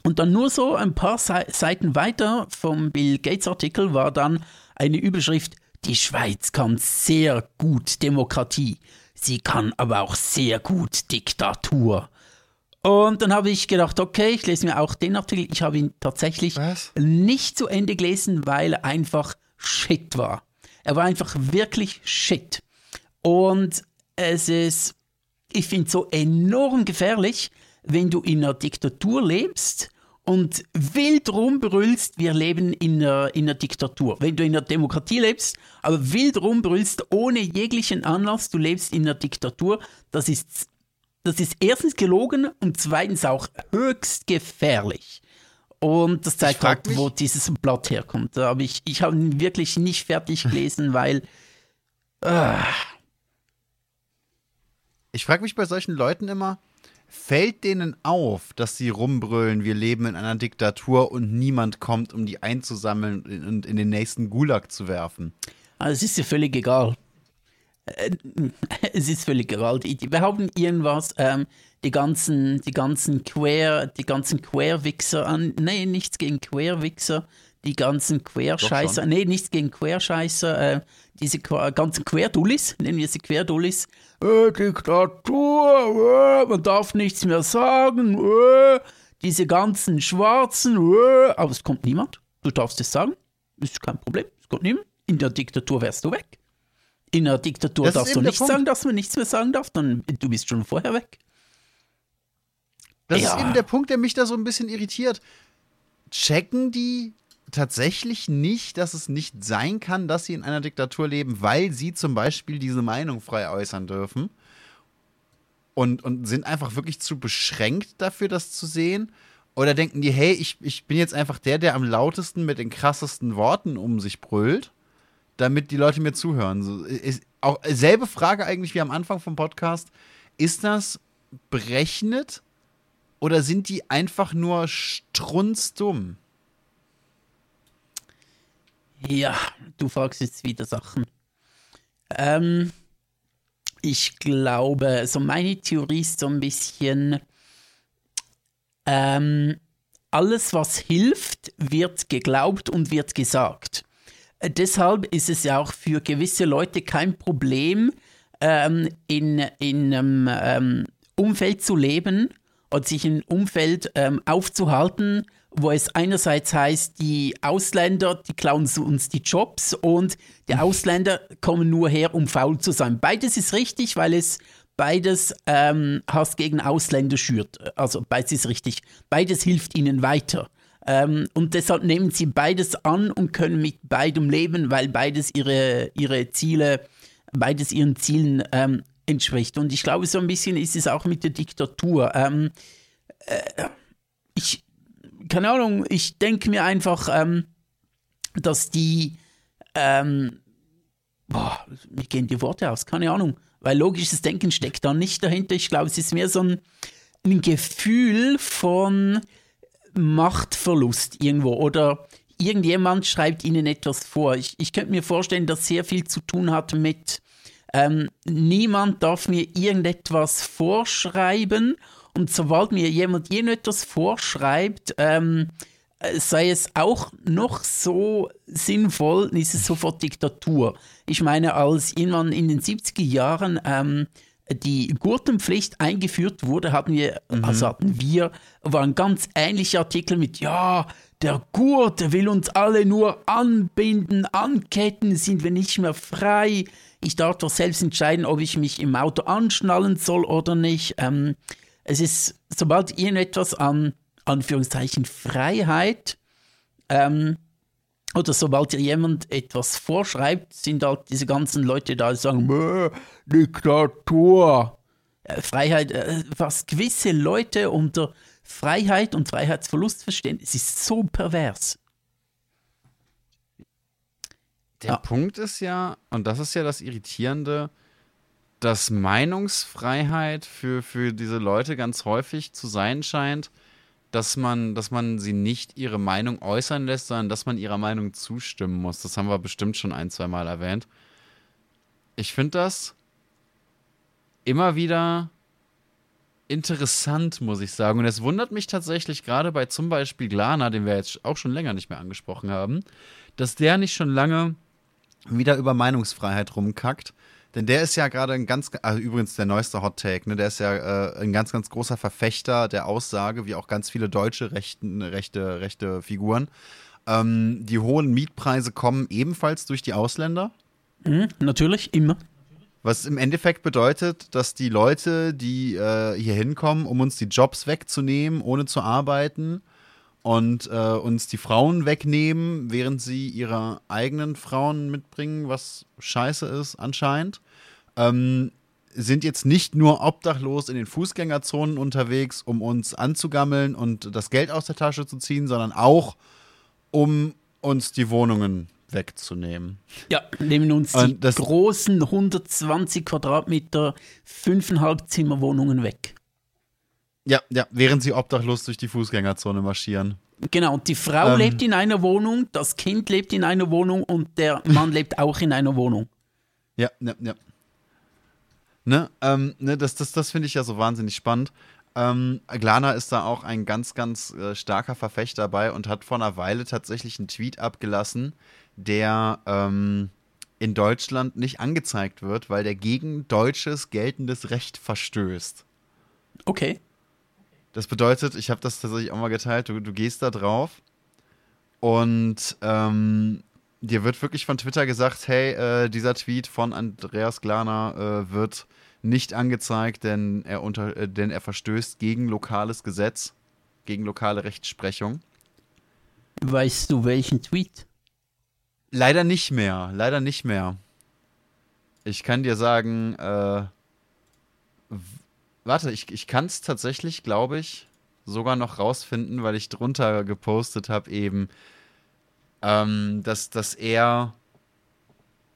Und dann nur so ein paar Seiten weiter vom Bill Gates Artikel war dann eine Überschrift, die Schweiz kann sehr gut Demokratie, sie kann aber auch sehr gut Diktatur. Und dann habe ich gedacht, okay, ich lese mir auch den Artikel. Ich habe ihn tatsächlich Was? nicht zu Ende gelesen, weil er einfach Shit war. Er war einfach wirklich Shit. Und es ist, ich finde, so enorm gefährlich, wenn du in einer Diktatur lebst und wild rumbrüllst, wir leben in einer, in einer Diktatur. Wenn du in einer Demokratie lebst, aber wild rumbrüllst, ohne jeglichen Anlass, du lebst in einer Diktatur, das ist, das ist erstens gelogen und zweitens auch höchst gefährlich. Und das zeigt halt, wo dieses Blatt herkommt. Aber ich, ich habe ihn wirklich nicht fertig gelesen, weil. Uh, ich frage mich bei solchen Leuten immer, fällt denen auf, dass sie rumbrüllen, wir leben in einer Diktatur und niemand kommt, um die einzusammeln und in den nächsten Gulag zu werfen? Also es ist ja völlig egal. Äh, es ist völlig egal. Die, behaupten irgendwas, ähm, die ganzen, die ganzen Quer, die ganzen Querwichser an. Nee, nichts gegen Querwichser, die ganzen Querscheißer. Nee, nichts gegen Querscheißer. Äh, diese ganzen Querdullis, nennen wir sie Querdullis, äh, Diktatur, äh, man darf nichts mehr sagen, äh, diese ganzen Schwarzen, äh, aber es kommt niemand. Du darfst es sagen, ist kein Problem, es kommt niemand. In der Diktatur wärst du weg. In der Diktatur das darfst du nicht sagen, dass man nichts mehr sagen darf, dann du bist schon vorher weg. Das ja. ist eben der Punkt, der mich da so ein bisschen irritiert. Checken die tatsächlich nicht, dass es nicht sein kann, dass sie in einer Diktatur leben, weil sie zum Beispiel diese Meinung frei äußern dürfen. Und, und sind einfach wirklich zu beschränkt dafür, das zu sehen. Oder denken die, hey, ich, ich bin jetzt einfach der, der am lautesten mit den krassesten Worten um sich brüllt, damit die Leute mir zuhören. So, ist auch selbe Frage eigentlich wie am Anfang vom Podcast. Ist das berechnet oder sind die einfach nur strunzdumm? Ja, du fragst jetzt wieder Sachen. Ähm, ich glaube, so meine Theorie ist so ein bisschen, ähm, alles, was hilft, wird geglaubt und wird gesagt. Äh, deshalb ist es ja auch für gewisse Leute kein Problem, ähm, in, in einem ähm, Umfeld zu leben und sich einem Umfeld ähm, aufzuhalten, wo es einerseits heißt, die Ausländer, die klauen uns die Jobs und die Ausländer kommen nur her, um faul zu sein. Beides ist richtig, weil es beides ähm, Hass gegen Ausländer schürt. Also beides ist richtig. Beides hilft ihnen weiter. Ähm, und deshalb nehmen sie beides an und können mit beidem leben, weil beides ihre, ihre Ziele, beides ihren Zielen ähm, entspricht. Und ich glaube, so ein bisschen ist es auch mit der Diktatur. Ähm, äh, ich, keine Ahnung, ich denke mir einfach, ähm, dass die, ähm, boah, mir gehen die Worte aus, keine Ahnung, weil logisches Denken steckt da nicht dahinter. Ich glaube, es ist mehr so ein, ein Gefühl von Machtverlust irgendwo oder irgendjemand schreibt ihnen etwas vor. Ich, ich könnte mir vorstellen, dass sehr viel zu tun hat mit, ähm, niemand darf mir irgendetwas vorschreiben und sobald mir jemand irgendetwas vorschreibt, ähm, äh, sei es auch noch so sinnvoll, ist es sofort Diktatur. Ich meine, als irgendwann in den 70er Jahren ähm, die Gurtenpflicht eingeführt wurde, hatten wir, mhm. also hatten wir, war ein ganz ähnlicher Artikel mit, ja, der Gurt will uns alle nur anbinden, anketten, sind wir nicht mehr frei. Ich darf doch selbst entscheiden, ob ich mich im Auto anschnallen soll oder nicht. Ähm, es ist, sobald irgendetwas an Anführungszeichen Freiheit ähm, oder sobald dir jemand etwas vorschreibt, sind halt diese ganzen Leute da, die sagen, "Bäh, Diktatur. Äh, Freiheit, äh, was gewisse Leute unter Freiheit und Freiheitsverlust verstehen, es ist so pervers. Der Ja. Punkt ist ja, und das ist ja das Irritierende, dass Meinungsfreiheit für, für diese Leute ganz häufig zu sein scheint, dass man, dass man sie nicht ihre Meinung äußern lässt, sondern dass man ihrer Meinung zustimmen muss. Das haben wir bestimmt schon ein, zwei Mal erwähnt. Ich finde das immer wieder interessant, muss ich sagen. Und es wundert mich tatsächlich gerade bei zum Beispiel Glana, den wir jetzt auch schon länger nicht mehr angesprochen haben, dass der nicht schon lange wieder über Meinungsfreiheit rumkackt. Denn der ist ja gerade ein ganz, also übrigens der neueste Hot Take, ne? Der ist ja äh, ein ganz, ganz großer Verfechter der Aussage, wie auch ganz viele deutsche rechten, rechte, rechte Figuren. Ähm, die hohen Mietpreise kommen ebenfalls durch die Ausländer. Mhm, natürlich, immer. Was im Endeffekt bedeutet, dass die Leute, die äh, hier hinkommen, um uns die Jobs wegzunehmen, ohne zu arbeiten und äh, uns die Frauen wegnehmen, während sie ihre eigenen Frauen mitbringen, was scheiße ist anscheinend, ähm, sind jetzt nicht nur obdachlos in den Fußgängerzonen unterwegs, um uns anzugammeln und das Geld aus der Tasche zu ziehen, sondern auch, um uns die Wohnungen wegzunehmen. Ja, nehmen uns die großen 120 Quadratmeter, 5,5 Zimmerwohnungen weg. Ja, ja, während sie obdachlos durch die Fußgängerzone marschieren. Genau, und die Frau Ähm. lebt in einer Wohnung, das Kind lebt in einer Wohnung und der Mann lebt auch in einer Wohnung. Ja, ja, ja. Ne, ähm, ne, das, das, das finde ich ja so wahnsinnig spannend. Ähm, Glana ist da auch ein ganz, ganz äh, starker Verfechter bei und hat vor einer Weile tatsächlich einen Tweet abgelassen, der ähm, in Deutschland nicht angezeigt wird, weil der gegen deutsches geltendes Recht verstößt. Okay. Das bedeutet, ich habe das tatsächlich auch mal geteilt, du, du gehst da drauf und ähm, dir wird wirklich von Twitter gesagt, hey, äh, dieser Tweet von Andreas Glaner äh, wird nicht angezeigt, denn er, unter, äh, denn er verstößt gegen lokales Gesetz, gegen lokale Rechtsprechung. Weißt du welchen Tweet? Leider nicht mehr, leider nicht mehr. Ich kann dir sagen, äh, warte, ich, ich kann es tatsächlich, glaube ich, sogar noch rausfinden, weil ich drunter gepostet habe eben, ähm, dass, dass er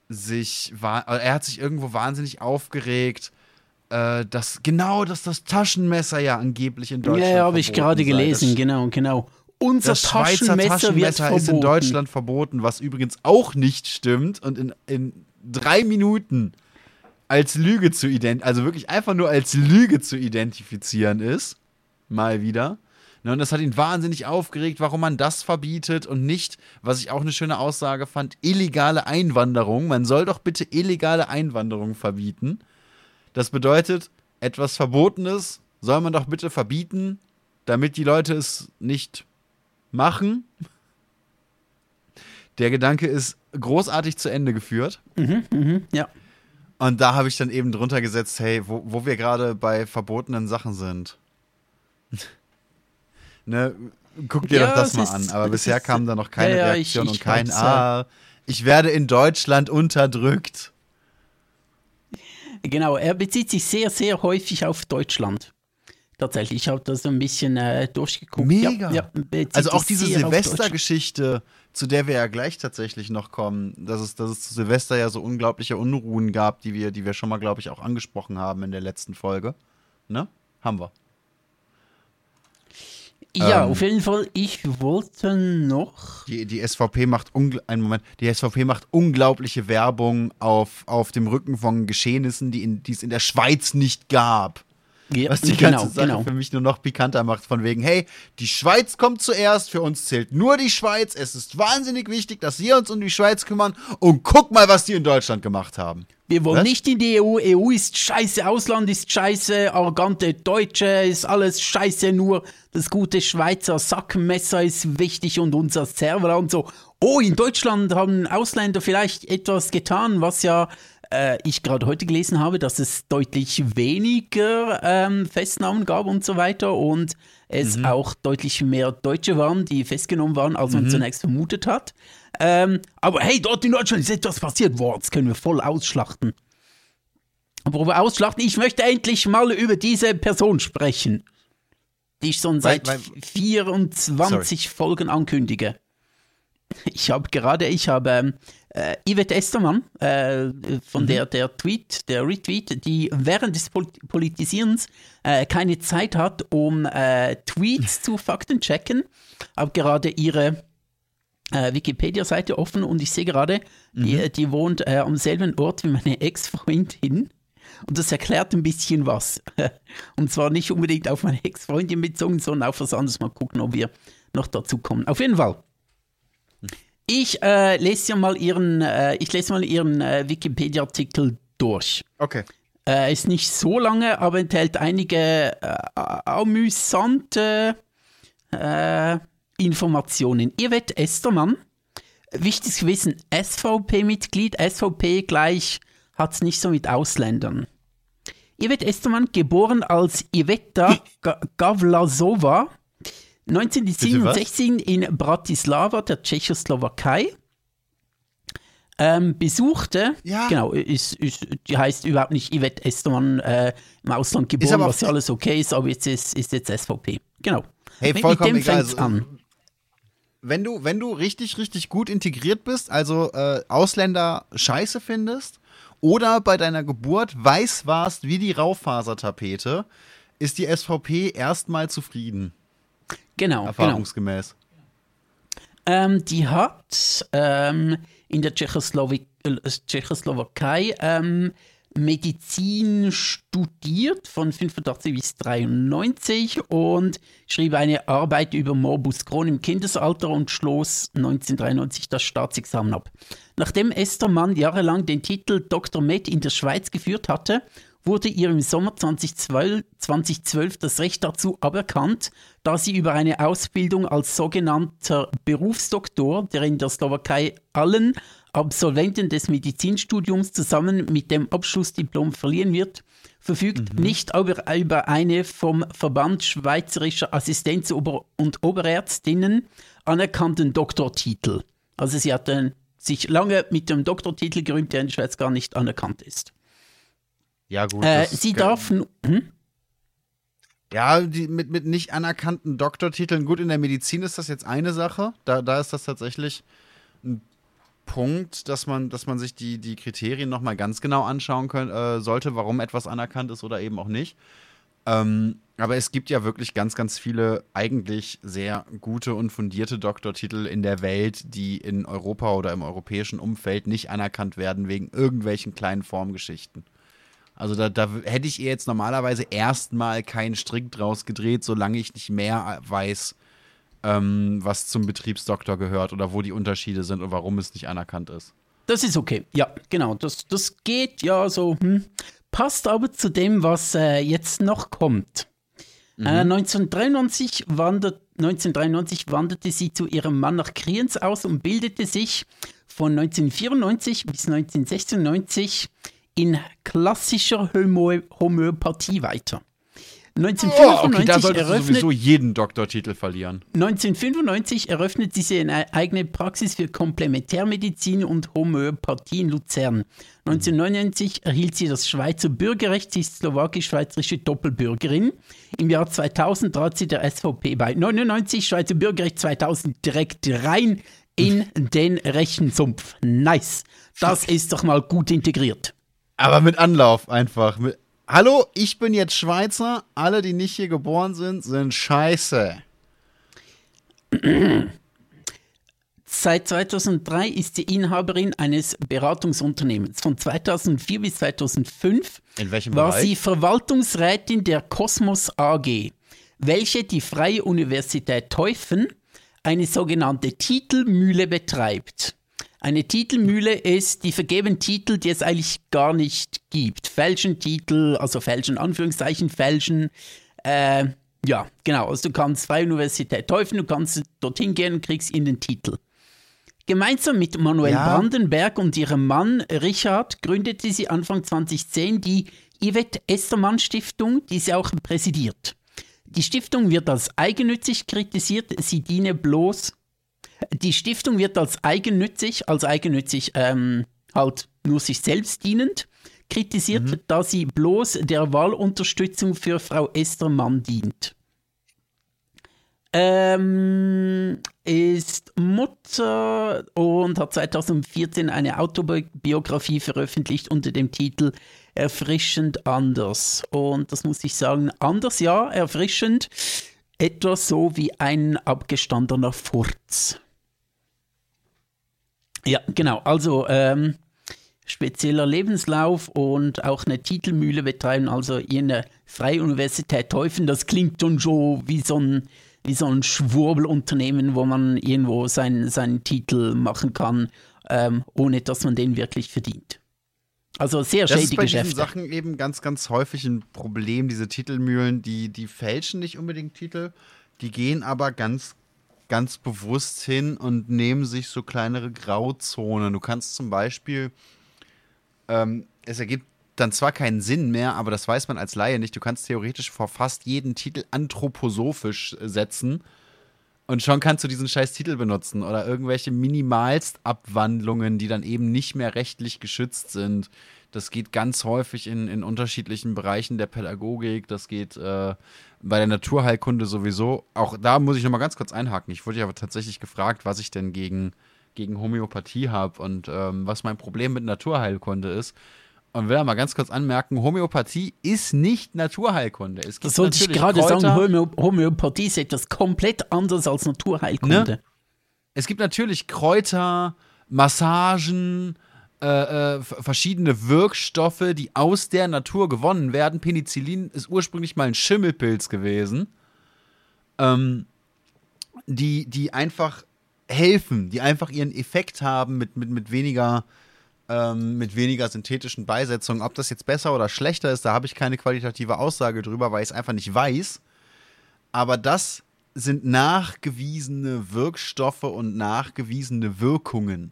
sich, äh, er hat sich irgendwo wahnsinnig aufgeregt, äh, dass genau, dass das Taschenmesser ja angeblich in Deutschland ja, habe ich gerade gelesen, Das genau, genau. Unser das Taschenmesser, Taschenmesser, wird verboten. ist in Deutschland verboten, was übrigens auch nicht stimmt und in, in drei Minuten als Lüge zu identifizieren, also wirklich einfach nur als Lüge zu identifizieren ist. Mal wieder. Ne, und das hat ihn wahnsinnig aufgeregt, warum man das verbietet und nicht, was ich auch eine schöne Aussage fand, illegale Einwanderung. Man soll doch bitte illegale Einwanderung verbieten. Das bedeutet, etwas Verbotenes soll man doch bitte verbieten, damit die Leute es nicht machen. Der Gedanke ist großartig zu Ende geführt. Mhm, ja. Und da habe ich dann eben drunter gesetzt, hey, wo, wo wir gerade bei verbotenen Sachen sind. Ne, guck dir Ja, doch das mal ist- an. Aber bisher ist- kam da noch keine ja, Reaktion ich- ich und kein Ah, ich werde in Deutschland unterdrückt. Genau, er bezieht sich sehr, sehr häufig auf Deutschland. Tatsächlich, ich habe das ein bisschen äh, durchgeguckt. Mega. Ja, Also auch diese. Silvestergeschichte, zu der wir ja gleich tatsächlich noch kommen, dass es, dass es zu Silvester ja so unglaubliche Unruhen gab, die wir, die wir schon mal, glaube ich, auch angesprochen haben in der letzten Folge. Ne? Haben wir. Ja, Ähm, auf jeden Fall, ich wollte noch. Die, die SVP macht einen Moment, die SVP macht unglaubliche Werbung auf, auf dem Rücken von Geschehnissen, die, in, die es in der Schweiz nicht gab. Ja, Was die genau, ganze Sache genau. für mich nur noch pikanter macht, von wegen, hey, die Schweiz kommt zuerst, für uns zählt nur die Schweiz, es ist wahnsinnig wichtig, dass wir uns um die Schweiz kümmern und guck mal, was die in Deutschland gemacht haben. Wir wollen Was? nicht in die EU. EU ist scheiße, Ausland ist scheiße, arrogante Deutsche ist alles scheiße, nur das gute Schweizer Sackmesser ist wichtig und unser Server und so. Oh, in Deutschland haben Ausländer vielleicht etwas getan, was ja äh, ich gerade heute gelesen habe, dass es deutlich weniger ähm, Festnahmen gab und so weiter und es mhm. auch deutlich mehr Deutsche waren, die festgenommen waren, als man mhm. zunächst vermutet hat. Ähm, aber hey, dort in Deutschland ist etwas passiert. Boah, das können wir voll ausschlachten. Apropos ausschlachten, ich möchte endlich mal über diese Person sprechen, die ich schon seit weil, weil, 24 sorry. Folgen ankündige. Ich habe gerade, ich habe ähm, äh, Yvette Estermann, äh, von mhm. der der Tweet, der Retweet, die während des Politisierens äh, keine Zeit hat, um äh, Tweets zu faktenchecken, habe gerade ihre äh, Wikipedia-Seite offen und ich sehe gerade, mhm. die, die wohnt äh, am selben Ort wie meine Ex-Freundin. Und das erklärt ein bisschen was. Und zwar nicht unbedingt auf meine Ex-Freundin bezogen, sondern auf was anderes. Mal gucken, ob wir noch dazu kommen. Auf jeden Fall. Ich äh, lese mal ihren, äh, ich lese mal ihren äh, Wikipedia-Artikel durch. Okay. Äh, ist nicht so lange, aber enthält einige äh, amüsante äh, Informationen. Yvette Estermann, wichtiges Wissen, SVP-Mitglied, SVP gleich hat es nicht so mit Ausländern. Yvette Estermann, geboren als Iveta Gavlasova, 1967 in Bratislava, der Tschechoslowakei. Ähm, besuchte, ja. genau, ist, ist, die heißt überhaupt nicht Yvette Estermann äh, im Ausland geboren, was ja alles okay ist, aber jetzt ist, ist jetzt SVP. Genau. Hey, vollkommen mit dem. Also, an. Wenn du, wenn du richtig, richtig gut integriert bist, also äh, Ausländer scheiße findest oder bei deiner Geburt weiß warst wie die Raufasertapete, ist die SVP erstmal zufrieden. Genau. Erfahrungsgemäß. Genau. Ähm, die hat ähm, in der Tschechoslowik äh, Tschechoslowakei ähm, Medizin studiert von 85 bis 93 und schrieb eine Arbeit über Morbus Crohn im Kindesalter und schloss 1993 das Staatsexamen ab. Nachdem Esther Mann jahrelang den Titel Dr. Med in der Schweiz geführt hatte, wurde ihr im Sommer 2012, 2012, das Recht dazu aberkannt, da sie über eine Ausbildung als sogenannter Berufsdoktor, der in der Slowakei allen Absolventen des Medizinstudiums zusammen mit dem Abschlussdiplom verliehen wird, verfügt mhm. nicht über, über eine vom Verband Schweizerischer Assistenz- und Oberärztinnen anerkannten Doktortitel. Also sie hat sich lange mit dem Doktortitel gerühmt, der in der Schweiz gar nicht anerkannt ist. Ja, gut. Äh, sie darf. Hm? Ja, die, mit, mit nicht anerkannten Doktortiteln. Gut, in der Medizin ist das jetzt eine Sache. Da, da ist das tatsächlich ein Punkt, dass man, dass man sich die, die Kriterien nochmal ganz genau anschauen können, äh, sollte, warum etwas anerkannt ist oder eben auch nicht. Ähm, aber es gibt ja wirklich ganz, ganz viele eigentlich sehr gute und fundierte Doktortitel in der Welt, die in Europa oder im europäischen Umfeld nicht anerkannt werden wegen irgendwelchen kleinen Formgeschichten. Also da, da hätte ich ihr jetzt normalerweise erstmal keinen Strick draus gedreht, solange ich nicht mehr weiß, ähm, was zum Betriebsdoktor gehört oder wo die Unterschiede sind und warum es nicht anerkannt ist. Das ist okay. Ja, genau. Das, das geht ja so. Hm. Passt aber zu dem, was äh, jetzt noch kommt. Mhm. Äh, 1993, wandert, 1993 wanderte sie zu ihrem Mann nach Kriens aus und bildete sich von 1994 bis 1996 in klassischer Homö Homöopathie weiter. 1995 oh, okay, da solltest eröffnet, du sowieso jeden Doktortitel verlieren. 1995 eröffnet sie eine eigene Praxis für Komplementärmedizin und Homöopathie in Luzern. 1999 erhielt sie das Schweizer Bürgerrecht, sie ist slowakisch-schweizerische Doppelbürgerin. Im Jahr 2000 trat sie der SVP bei. 99 Schweizer Bürgerrecht, 2000 direkt rein in den Rechensumpf. Nice. Das ist doch mal gut integriert. Aber mit Anlauf einfach. Mit Hallo, ich bin jetzt Schweizer. Alle, die nicht hier geboren sind, sind scheiße. Seit 2003 ist sie Inhaberin eines Beratungsunternehmens. Von 2004 bis 2005 war Bereich? sie Verwaltungsrätin der Kosmos AG, welche die Freie Universität Teufen, eine sogenannte Titelmühle betreibt. Eine Titelmühle ist, die vergeben Titel, die es eigentlich gar nicht gibt. Fälschen Titel, also fälschen Anführungszeichen, fälschen. Äh, ja, genau. Also du kannst Freie Universität Teufel, du kannst dorthin gehen und kriegst ihnen den Titel. Gemeinsam mit Manuel Ja. Brandenberg und ihrem Mann Richard gründete sie Anfang 2010 die Yvette Estermann Stiftung, die sie auch präsidiert. Die Stiftung wird als eigennützig kritisiert, sie diene bloß. Die Stiftung wird als eigennützig, als eigennützig ähm, halt nur sich selbst dienend, kritisiert, da sie bloß der Wahlunterstützung für Frau Estermann dient. Ähm, ist Mutter und hat 2014 eine Autobiografie veröffentlicht unter dem Titel Erfrischend anders. Und das muss ich sagen, anders ja, erfrischend, etwas so wie ein abgestandener Furz. Ja, genau, also ähm, spezieller Lebenslauf und auch eine Titelmühle betreiben, also hier eine Freie Universität Teufen, das klingt schon so wie so ein, wie so ein Schwurbelunternehmen, wo man irgendwo seinen, seinen Titel machen kann, ähm, ohne dass man den wirklich verdient. Also sehr Das ist shady bei diesen Geschäfte. Sachen eben ganz, ganz häufig ein Problem. Diese Titelmühlen, die, die fälschen nicht unbedingt Titel, die gehen aber ganz, ganz bewusst hin und nehmen sich so kleinere Grauzonen. Du kannst zum Beispiel, ähm, es ergibt dann zwar keinen Sinn mehr, aber das weiß man als Laie nicht. Du kannst theoretisch vor fast jeden Titel anthroposophisch setzen. Und schon kannst du diesen scheiß Titel benutzen oder irgendwelche Minimalstabwandlungen, die dann eben nicht mehr rechtlich geschützt sind. Das geht ganz häufig in, in unterschiedlichen Bereichen der Pädagogik. Das geht äh, bei der Naturheilkunde sowieso. Auch da muss ich nochmal ganz kurz einhaken. Ich wurde ja tatsächlich gefragt, was ich denn gegen, gegen Homöopathie habe und ähm, was mein Problem mit Naturheilkunde ist. Und will da mal ganz kurz anmerken, Homöopathie ist nicht Naturheilkunde. Es gibt Das sollte ich gerade sagen, Kräuter- Homö Homöopathie ist etwas komplett anderes als Naturheilkunde. Ne? Es gibt natürlich Kräuter, Massagen, äh, äh, verschiedene Wirkstoffe, die aus der Natur gewonnen werden. Penicillin ist ursprünglich mal ein Schimmelpilz gewesen, ähm, die, die einfach helfen, die einfach ihren Effekt haben mit, mit, mit weniger ähm, mit weniger synthetischen Beisetzungen. Ob das jetzt besser oder schlechter ist, da habe ich keine qualitative Aussage drüber, weil ich es einfach nicht weiß. Aber das sind nachgewiesene Wirkstoffe und nachgewiesene Wirkungen.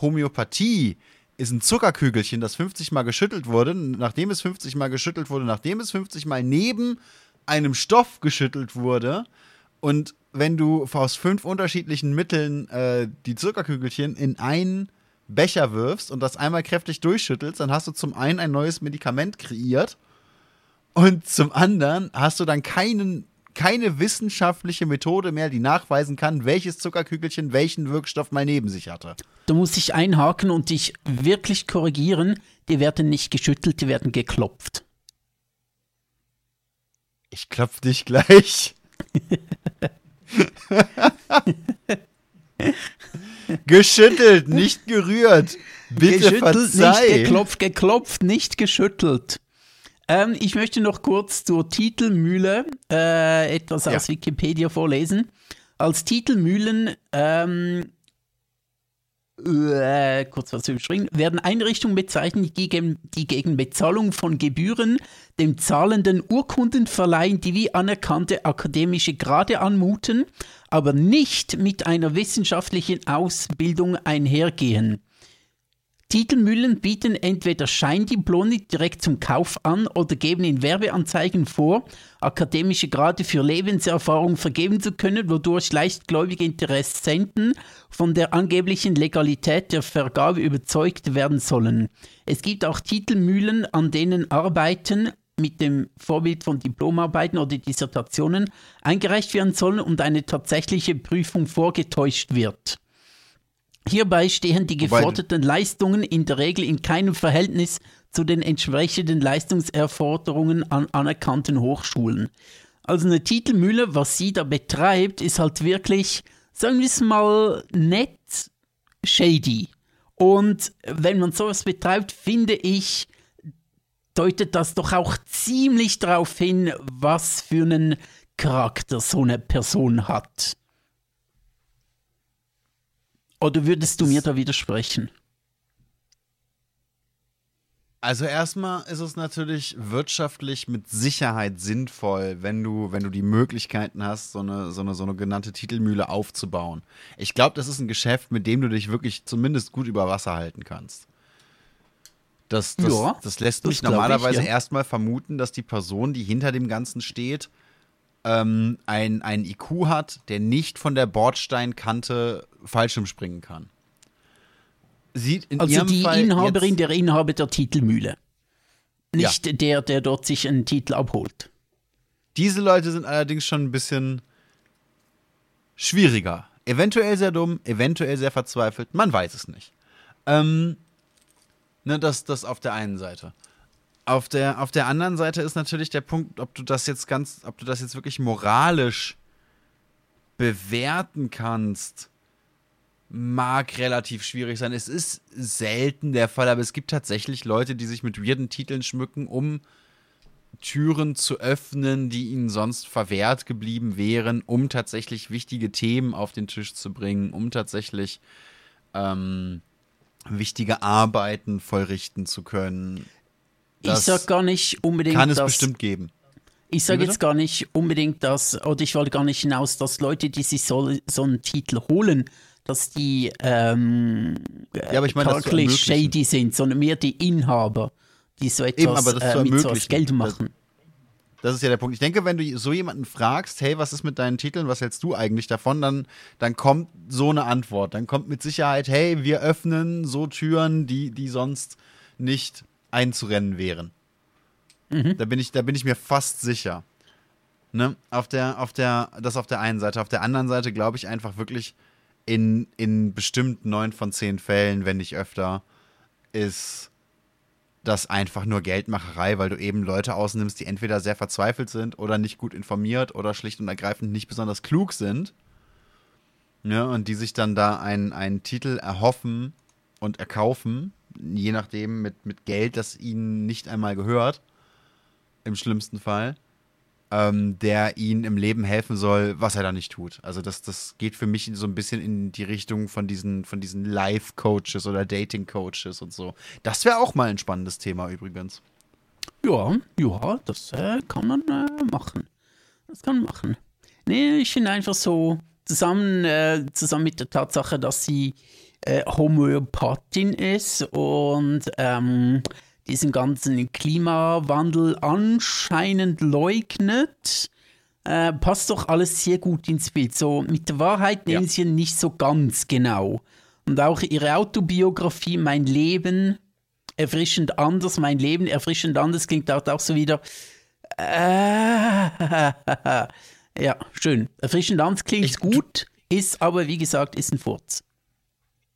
Homöopathie ist ein Zuckerkügelchen, das 50 Mal geschüttelt wurde, nachdem es 50 Mal geschüttelt wurde, nachdem es 50 Mal neben einem Stoff geschüttelt wurde. Und wenn du aus fünf unterschiedlichen Mitteln äh, die Zuckerkügelchen in einen Becher wirfst und das einmal kräftig durchschüttelst, dann hast du zum einen ein neues Medikament kreiert und zum anderen hast du dann keinen, keine wissenschaftliche Methode mehr, die nachweisen kann, welches Zuckerkügelchen welchen Wirkstoff mal neben sich hatte. Da muss ich einhaken und dich wirklich korrigieren. Die werden nicht geschüttelt, die werden geklopft. Ich klopf dich gleich. Geschüttelt, nicht gerührt. Bitte geschüttelt, nicht verzeih. geklopft, geklopft, nicht geschüttelt. Ähm, ich möchte noch kurz zur Titelmühle äh, etwas Ja. aus Wikipedia vorlesen. Als Titelmühlen, ähm, äh, kurz was überspringen, werden Einrichtungen bezeichnet, die gegen, die gegen Bezahlung von Gebühren dem Zahlenden Urkunden verleihen, die wie anerkannte akademische Grade anmuten, aber nicht mit einer wissenschaftlichen Ausbildung einhergehen. Titelmühlen bieten entweder Scheindiplome direkt zum Kauf an oder geben in Werbeanzeigen vor, akademische Grade für Lebenserfahrung vergeben zu können, wodurch leichtgläubige Interessenten von der angeblichen Legalität der Vergabe überzeugt werden sollen. Es gibt auch Titelmühlen, an denen Arbeiten mit dem Vorbild von Diplomarbeiten oder Dissertationen eingereicht werden sollen und eine tatsächliche Prüfung vorgetäuscht wird. Hierbei stehen die geforderten Leistungen in der Regel in keinem Verhältnis zu den entsprechenden Leistungserforderungen an anerkannten Hochschulen. Also eine Titelmühle, was sie da betreibt, ist halt wirklich, sagen wir es mal, nett shady. Und wenn man sowas betreibt, finde ich, deutet das doch auch ziemlich darauf hin, was für einen Charakter so eine Person hat. Oder würdest du mir da widersprechen? Also erstmal ist es natürlich wirtschaftlich mit Sicherheit sinnvoll, wenn du, wenn du die Möglichkeiten hast, so eine, so eine, so eine genannte Titelmühle aufzubauen. Ich glaube, das ist ein Geschäft, mit dem du dich wirklich zumindest gut über Wasser halten kannst. Das, das, ja, das lässt mich normalerweise ich, ja. erstmal vermuten, dass die Person, die hinter dem Ganzen steht, ähm, ein, ein IQ hat, der nicht von der Bordsteinkante Fallschirm springen kann sieht in also die Fall Inhaberin, der Inhaber der Titelmühle. Nicht ja. der, der dort sich einen Titel abholt. Diese Leute sind allerdings schon ein bisschen schwieriger. Eventuell sehr dumm, eventuell sehr verzweifelt, man weiß es nicht. Ähm, ne, das, das auf der einen Seite. Auf der, auf der anderen Seite ist natürlich der Punkt, ob du das jetzt ganz, ob du das jetzt wirklich moralisch bewerten kannst mag relativ schwierig sein. Es ist selten der Fall, aber es gibt tatsächlich Leute, die sich mit weirden Titeln schmücken, um Türen zu öffnen, die ihnen sonst verwehrt geblieben wären, um tatsächlich wichtige Themen auf den Tisch zu bringen, um tatsächlich ähm, wichtige Arbeiten vollrichten zu können. Das ich sag gar nicht unbedingt. Kann es bestimmt geben. Ich sage jetzt gar nicht unbedingt, dass, oder ich wollte gar nicht hinaus, dass Leute, die sich so, so einen Titel holen, dass die ähm, ja, aber ich meine, shady sind, sondern mehr die Inhaber, die so etwas Eben, äh, mit so Geld machen. Das, das ist ja der Punkt. Ich denke, wenn du so jemanden fragst, hey, was ist mit deinen Titeln, was hältst du eigentlich davon, dann, dann kommt so eine Antwort. Dann kommt mit Sicherheit, hey, wir öffnen so Türen, die, die sonst nicht einzurennen wären. Mhm. Da, bin ich, da bin ich mir fast sicher. Ne? Auf der, auf der, das auf der einen Seite. Auf der anderen Seite glaube ich einfach wirklich, in, in bestimmt neun von zehn Fällen, wenn nicht öfter, ist das einfach nur Geldmacherei, weil du eben Leute ausnimmst, die entweder sehr verzweifelt sind oder nicht gut informiert oder schlicht und ergreifend nicht besonders klug sind. Ja, und die sich dann da einen, einen Titel erhoffen und erkaufen, je nachdem mit, mit Geld, das ihnen nicht einmal gehört, im schlimmsten Fall ähm, der ihnen im Leben helfen soll, was er da nicht tut. Also das, das geht für mich so ein bisschen in die Richtung von diesen, von diesen Life-Coaches oder Dating-Coaches und so. Das wäre auch mal ein spannendes Thema übrigens. Ja, ja, das äh, kann man äh, machen. Das kann man machen. Nee, ich finde einfach so, zusammen, äh, zusammen mit der Tatsache, dass sie äh, Homöopathin ist und ähm, diesen ganzen Klimawandel anscheinend leugnet, äh, passt doch alles sehr gut ins Bild. So mit der Wahrheit nehmen ja. sie nicht so ganz genau. Und auch ihre Autobiografie, Mein Leben, erfrischend anders, mein Leben erfrischend anders, klingt dort auch so wieder. Äh, ja, schön. Erfrischend anders klingt ich, gut, ist aber wie gesagt, ist ein Furz.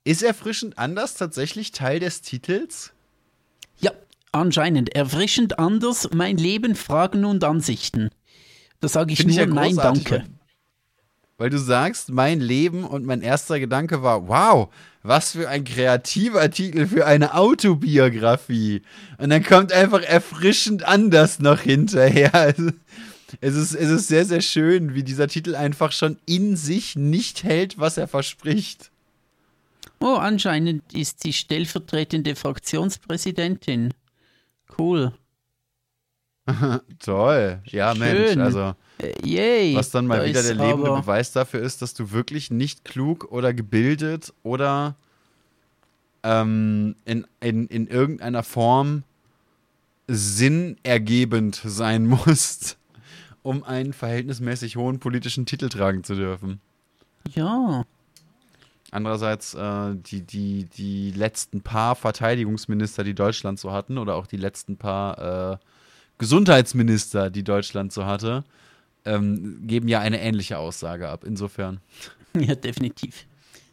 Ist erfrischend anders tatsächlich Teil des Titels? Anscheinend erfrischend anders, mein Leben, Fragen und Ansichten. Da sage ich Find nur ich ja Nein, danke. Weil, weil du sagst, mein Leben und mein erster Gedanke war, wow, was für ein kreativer Titel für eine Autobiografie. Und dann kommt einfach erfrischend anders noch hinterher. Es ist, es ist sehr, sehr schön, wie dieser Titel einfach schon in sich nicht hält, was er verspricht. Oh, anscheinend ist sie stellvertretende Fraktionspräsidentin. Cool. Toll. Ja, Schön. Mensch, also. Äh, yay. Was dann mal wieder der lebende Beweis dafür ist, dass du wirklich nicht klug oder gebildet oder ähm, in, in, in irgendeiner Form sinnergebend sein musst, um einen verhältnismäßig hohen politischen Titel tragen zu dürfen. Ja. Andererseits äh, die, die, die letzten paar Verteidigungsminister, die Deutschland so hatten, oder auch die letzten paar äh, Gesundheitsminister, die Deutschland so hatte, ähm, geben ja eine ähnliche Aussage ab. Insofern. Ja, definitiv.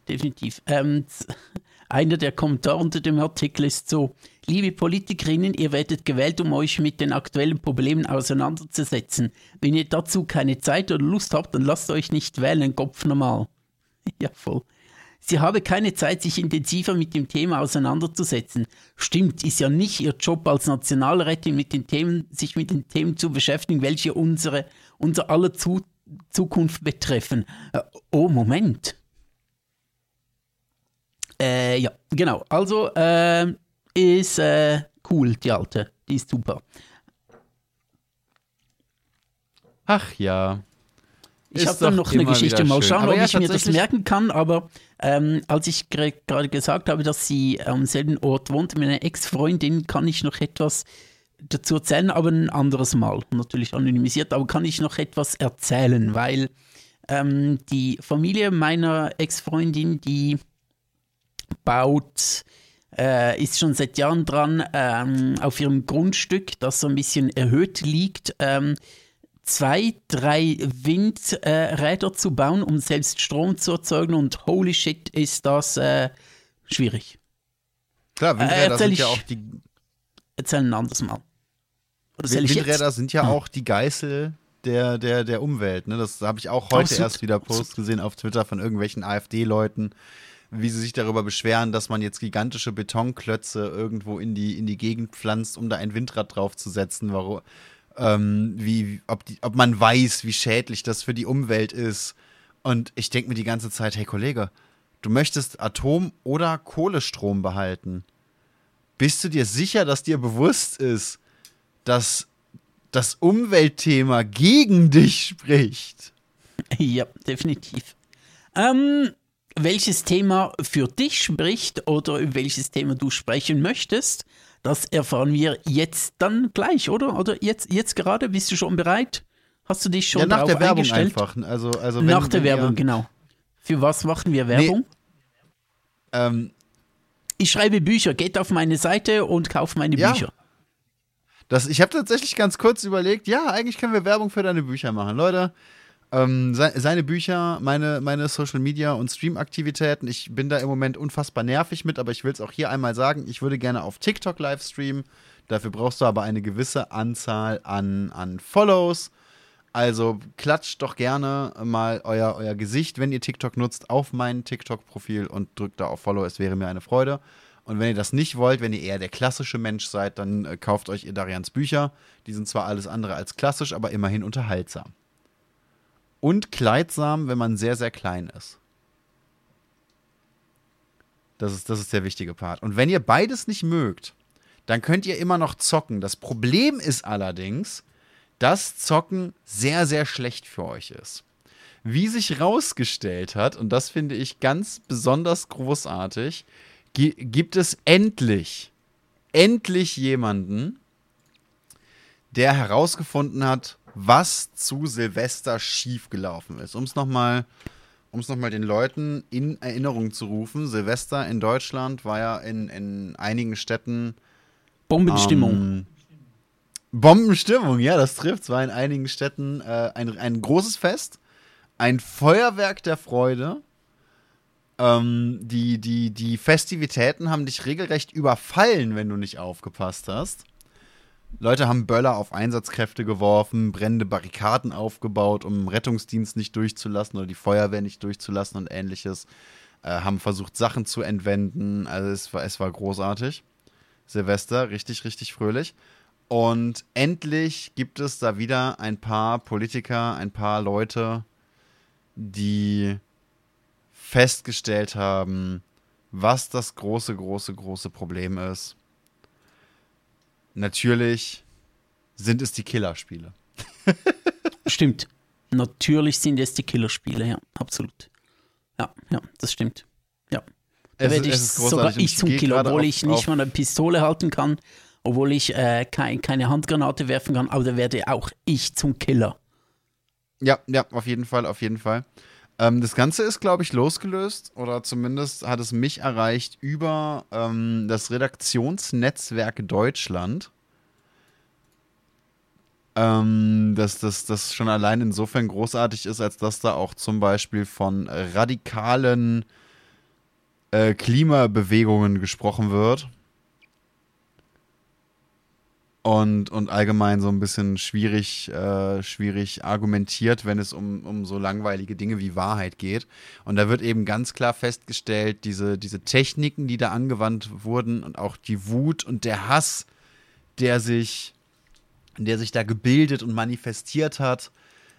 Definitiv. Ähm, einer der Kommentare unter dem Artikel ist so: Liebe Politikerinnen, ihr werdet gewählt, um euch mit den aktuellen Problemen auseinanderzusetzen. Wenn ihr dazu keine Zeit oder Lust habt, dann lasst euch nicht wählen, Kopf normal. ja, voll. Sie habe keine Zeit, sich intensiver mit dem Thema auseinanderzusetzen. Stimmt, ist ja nicht ihr Job als Nationalrätin, mit den Themen, sich mit den Themen zu beschäftigen, welche unsere, unser aller zu Zukunft betreffen. Äh, oh, Moment. Äh, ja, genau. Also äh, ist äh, cool, die alte. Die ist super. Ach ja. Ich habe dann noch eine Geschichte. Mal schauen, aber ob ja, ich mir das merken kann. Aber ähm, als ich gerade gesagt habe, dass sie am selben Ort wohnt, mit einer Ex-Freundin, kann ich noch etwas dazu erzählen, aber ein anderes Mal. Natürlich anonymisiert, aber kann ich noch etwas erzählen, weil ähm, die Familie meiner Ex-Freundin, die baut, äh, ist schon seit Jahren dran, ähm, auf ihrem Grundstück, das so ein bisschen erhöht liegt, ähm, zwei, drei Windräder zu bauen, um selbst Strom zu erzeugen. Und holy shit, ist das äh, schwierig. Klar, Windräder äh, sind ja auch die. Erzähl ein anderes Mal. Oder Windräder sind ja hm. auch die Geißel der, der, der Umwelt. Ne? Das habe ich auch heute oh, erst wieder Post gesehen auf Twitter von irgendwelchen AfD-Leuten, wie sie sich darüber beschweren, dass man jetzt gigantische Betonklötze irgendwo in die, in die Gegend pflanzt, um da ein Windrad draufzusetzen. Warum, ähm, wie, ob, die, ob man weiß, wie schädlich das für die Umwelt ist. Und ich denke mir die ganze Zeit, hey Kollege, du möchtest Atom- oder Kohlestrom behalten. Bist du dir sicher, dass dir bewusst ist, dass das Umweltthema gegen dich spricht? Ja, definitiv. Ähm, welches Thema für dich spricht oder welches Thema du sprechen möchtest, das erfahren wir jetzt dann gleich, oder? Oder jetzt, jetzt gerade? Bist du schon bereit? Hast du dich schon ja, nach der Werbung einfach. Also, also wenn, nach der Werbung, genau. Für was machen wir Werbung? Nee, ähm, ich schreibe Bücher. Geht auf meine Seite und kauft meine ja. Bücher. Das, ich habe tatsächlich ganz kurz überlegt, ja, eigentlich können wir Werbung für deine Bücher machen. Leute, ähm, seine Bücher, meine, meine Social Media und Stream-Aktivitäten. Ich bin da im Moment unfassbar nervig mit, aber ich will es auch hier einmal sagen. Ich würde gerne auf TikTok live streamen. Dafür brauchst du aber eine gewisse Anzahl an, an Follows. Also klatscht doch gerne mal euer, euer Gesicht, wenn ihr TikTok nutzt, auf mein TikTok-Profil und drückt da auf Follow. Es wäre mir eine Freude. Und wenn ihr das nicht wollt, wenn ihr eher der klassische Mensch seid, dann äh, kauft euch ihr Darians Bücher. Die sind zwar alles andere als klassisch, aber immerhin unterhaltsam und kleidsam, wenn man sehr, sehr klein ist. Das ist, das ist der wichtige Part. Und wenn ihr beides nicht mögt, dann könnt ihr immer noch zocken. Das Problem ist allerdings, dass Zocken sehr, sehr schlecht für euch ist. Wie sich rausgestellt hat, und das finde ich ganz besonders großartig, gibt es endlich, endlich jemanden, der herausgefunden hat, was zu Silvester schiefgelaufen ist. Um es nochmal um es nochmal den Leuten in Erinnerung zu rufen, Silvester in Deutschland war ja in, in einigen Städten Bombenstimmung. Ähm, Bombenstimmung, ja, das trifft. Es war in einigen Städten äh, ein, ein großes Fest, ein Feuerwerk der Freude. Ähm, die, die, die Festivitäten haben dich regelrecht überfallen, wenn du nicht aufgepasst hast. Leute haben Böller auf Einsatzkräfte geworfen, brennende Barrikaden aufgebaut, um Rettungsdienst nicht durchzulassen oder die Feuerwehr nicht durchzulassen und ähnliches. Äh, haben versucht, Sachen zu entwenden. Also es war, es war großartig. Silvester, richtig, richtig fröhlich. Und endlich gibt es da wieder ein paar Politiker, ein paar Leute, die festgestellt haben, was das große, große, große Problem ist natürlich sind es die Killerspiele. stimmt. Natürlich sind es die Killerspiele, ja, absolut. Ja, ja, das stimmt. Ja. Da werde ich sogar ich zum Killer, obwohl auf, ich nicht mal eine Pistole halten kann, obwohl ich äh, kein, keine Handgranate werfen kann, aber da werde auch ich zum Killer. Ja, ja, auf jeden Fall, auf jeden Fall. Ähm, das Ganze ist, glaube ich, losgelöst oder zumindest hat es mich erreicht über ähm, das Redaktionsnetzwerk Deutschland. Ähm, dass das, das schon allein insofern großartig ist, als dass da auch zum Beispiel von radikalen äh, Klimabewegungen gesprochen wird und, und allgemein so ein bisschen schwierig, äh, schwierig argumentiert, wenn es um, um so langweilige Dinge wie Wahrheit geht. Und da wird eben ganz klar festgestellt, diese, diese Techniken, die da angewandt wurden und auch die Wut und der Hass, der sich, der sich da gebildet und manifestiert hat,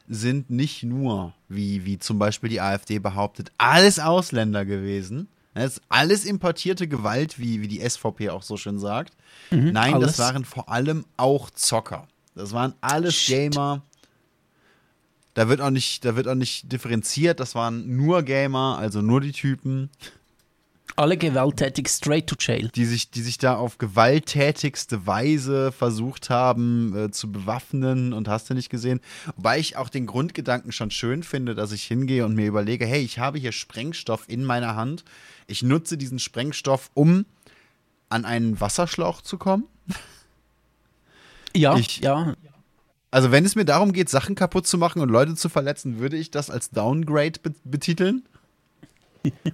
sind nicht nur, wie, wie zum Beispiel die AfD behauptet, alles Ausländer gewesen, Das ist alles importierte Gewalt, wie, wie die SVP auch so schön sagt. Mhm, Nein, alles. das waren vor allem auch Zocker. Das waren alles Shit. Gamer. Da wird auch nicht, da wird auch nicht differenziert. Das waren nur Gamer, also nur die Typen. Alle gewalttätig straight to jail. Die sich, die sich da auf gewalttätigste Weise versucht haben äh, zu bewaffnen und hast du nicht gesehen. Wobei ich auch den Grundgedanken schon schön finde, dass ich hingehe und mir überlege, hey, ich habe hier Sprengstoff in meiner Hand. Ich nutze diesen Sprengstoff, um an einen Wasserschlauch zu kommen. Ja, ich, ja. Also, wenn es mir darum geht, Sachen kaputt zu machen und Leute zu verletzen, würde ich das als Downgrade betiteln.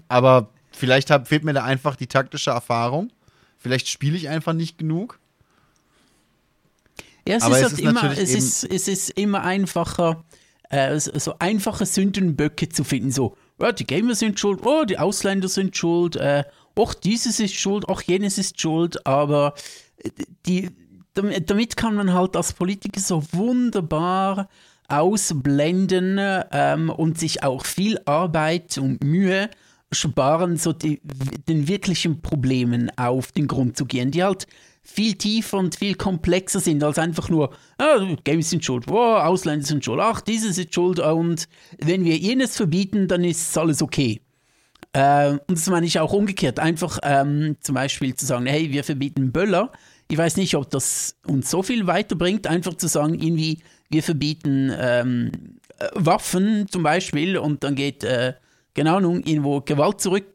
Aber Vielleicht hab, fehlt mir da einfach die taktische Erfahrung. Vielleicht spiele ich einfach nicht genug. Ja, es, ist, halt ist immer, es, ist, es ist immer einfacher, äh, so einfache Sündenböcke zu finden. So, ja, die Gamer sind schuld, oh, die Ausländer sind schuld, äh, auch dieses ist schuld, auch jenes ist schuld, aber äh, die, damit kann man halt als Politiker so wunderbar ausblenden ähm, und sich auch viel Arbeit und Mühe sparen, so die, den wirklichen Problemen auf den Grund zu gehen, die halt viel tiefer und viel komplexer sind als einfach nur, ah, Games sind schuld, oh, Ausländer sind schuld, ach, dieses ist schuld und wenn wir jenes verbieten, dann ist alles okay. Äh, und das meine ich auch umgekehrt, einfach ähm, zum Beispiel zu sagen, hey, wir verbieten Böller. Ich weiß nicht, ob das uns so viel weiterbringt, einfach zu sagen, irgendwie, wir verbieten ähm, äh, Waffen zum Beispiel und dann geht äh, genau nun irgendwo Gewalt zurück.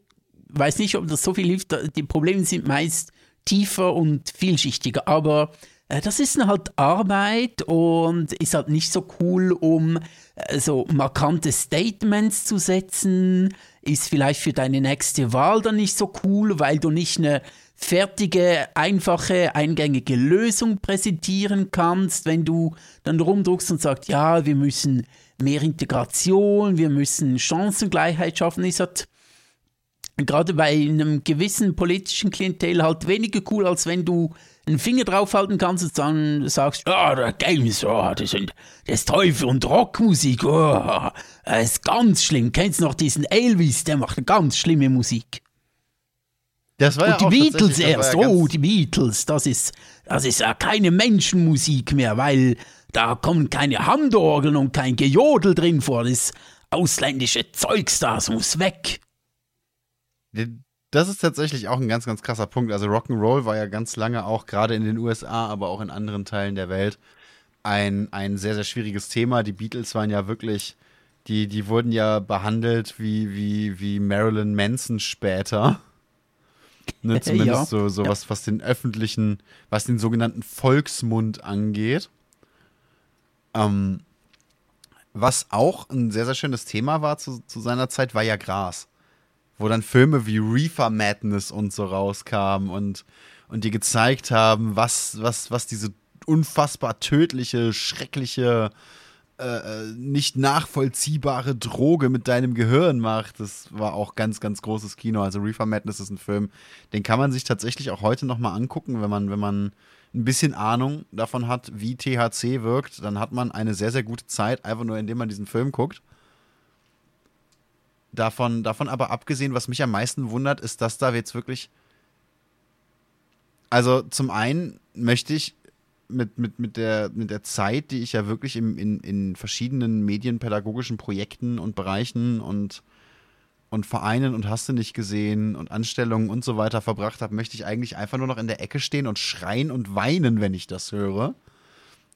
Weiß nicht, ob das so viel hilft. Die Probleme sind meist tiefer und vielschichtiger, aber äh, das ist halt Arbeit und ist halt nicht so cool, um äh, so markante Statements zu setzen. Ist vielleicht für deine nächste Wahl dann nicht so cool, weil du nicht eine fertige, einfache, eingängige Lösung präsentieren kannst, wenn du dann rumdruckst und sagst, ja, wir müssen mehr Integration, wir müssen Chancengleichheit schaffen, ist halt gerade bei einem gewissen politischen Klientel halt weniger cool, als wenn du einen Finger draufhalten kannst und dann sagst, ja, oh, der Games, oh, das sind das Teufel und Rockmusik, oh, das ist ganz schlimm. Kennst du noch diesen Elvis, der macht eine ganz schlimme Musik. Das war und ja die Beatles erst, ja oh, die Beatles, das ist, das ist ja keine Menschenmusik mehr, weil da kommen keine Handorgeln und kein Gejodel drin vor. Das ausländische Zeugs, das muss weg. Das ist tatsächlich auch ein ganz, ganz krasser Punkt. Also Rock'n'Roll war ja ganz lange auch, gerade in den USA, aber auch in anderen Teilen der Welt, ein, ein sehr, sehr schwieriges Thema. Die Beatles waren ja wirklich, die, die wurden ja behandelt wie, wie, wie Marilyn Manson später. Ne, zumindest ja. so, so ja. was, was den öffentlichen, was den sogenannten Volksmund angeht. Ähm, was auch ein sehr, sehr schönes Thema war zu, zu seiner Zeit, war ja Gras. Wo dann Filme wie Reefer Madness und so rauskamen und, und die gezeigt haben, was, was, was diese unfassbar tödliche, schreckliche, äh, äh, nicht nachvollziehbare Droge mit deinem Gehirn macht. Das war auch ganz, ganz großes Kino. Also Reefer Madness ist ein Film, den kann man sich tatsächlich auch heute noch mal angucken, wenn man, wenn man ein bisschen Ahnung davon hat, wie THC wirkt, dann hat man eine sehr, sehr gute Zeit, einfach nur indem man diesen Film guckt. Davon, davon aber abgesehen, was mich am meisten wundert, ist, dass da jetzt wirklich. Also zum einen möchte ich mit, mit, mit, der, mit der Zeit, die ich ja wirklich im, in, in verschiedenen medienpädagogischen Projekten und Bereichen und und Vereinen und hast du nicht gesehen und Anstellungen und so weiter verbracht habe, möchte ich eigentlich einfach nur noch in der Ecke stehen und schreien und weinen, wenn ich das höre.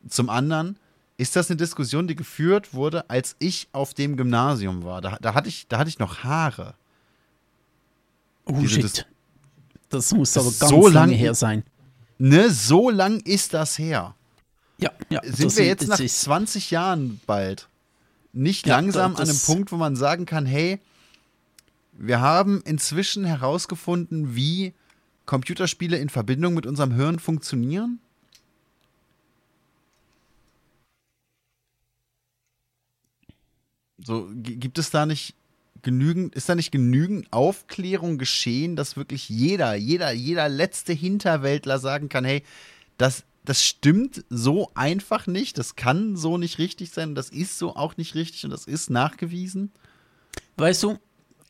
Zum anderen ist das eine Diskussion, die geführt wurde, als ich auf dem Gymnasium war. Da, da hatte, ich, da hatte ich noch Haare. Oh Diese shit. das muss aber ganz so lange her sein. Ne, so lang ist das her. Ja, ja. Sind wir jetzt nach 20 Jahren bald nicht ja, langsam an einem Punkt, wo man sagen kann, hey, wir haben inzwischen herausgefunden, wie Computerspiele in Verbindung mit unserem Hirn funktionieren. So, gibt es da nicht genügend, ist da nicht genügend Aufklärung geschehen, dass wirklich jeder, jeder, jeder letzte Hinterwäldler sagen kann, hey, das, das stimmt so einfach nicht, das kann so nicht richtig sein, das ist so auch nicht richtig und das ist nachgewiesen? Weißt du,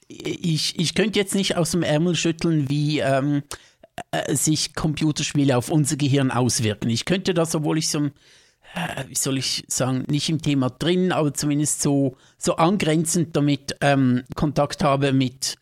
ich, ich könnte jetzt nicht aus dem Ärmel schütteln, wie ähm, äh, sich Computerspiele auf unser Gehirn auswirken. Ich könnte das, obwohl ich so, äh, wie soll ich sagen, nicht im Thema drin, aber zumindest so, so angrenzend damit ähm, Kontakt habe mit,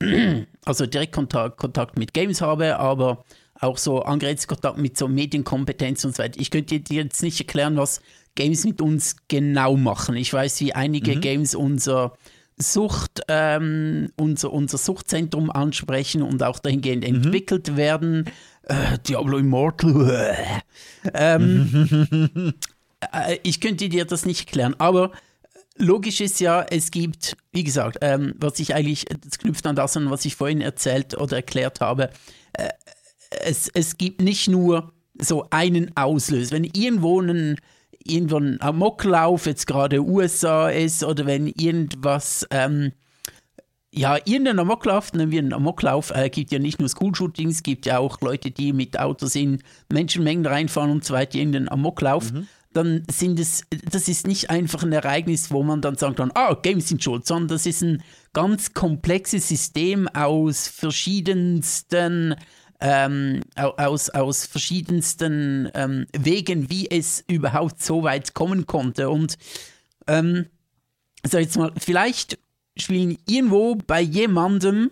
also Direktkontakt Kontakt mit Games habe, aber auch so Angrenzkontakt mit so Medienkompetenz und so weiter. Ich könnte dir jetzt nicht erklären, was Games mit uns genau machen. Ich weiß, wie einige mhm. Games unser Sucht, ähm, unser, unser Suchtzentrum ansprechen und auch dahingehend mhm. entwickelt werden. Äh, Diablo Immortal. ähm, äh, ich könnte dir das nicht erklären, aber logisch ist ja, es gibt, wie gesagt, ähm, was ich eigentlich, das knüpft an das an, was ich vorhin erzählt oder erklärt habe. Äh, es, es gibt nicht nur so einen Auslöser. Wenn irgendwo ein irgendwo ein Amoklauf jetzt gerade USA ist oder wenn irgendwas, ähm, ja, irgendein Amoklauf, nennen wir einen Amoklauf, äh, gibt ja nicht nur School-Shootings, gibt ja auch Leute, die mit Autos in Menschenmengen reinfahren und so weiter, irgendein Amoklauf. Mhm. Dann sind es, das ist nicht einfach ein Ereignis, wo man dann sagt, dann, ah, Games sind schuld, sondern das ist ein ganz komplexes System aus verschiedensten ähm, aus, aus verschiedensten ähm, Wegen, wie es überhaupt so weit kommen konnte. Und ähm, sag jetzt mal, vielleicht spielen irgendwo bei jemandem,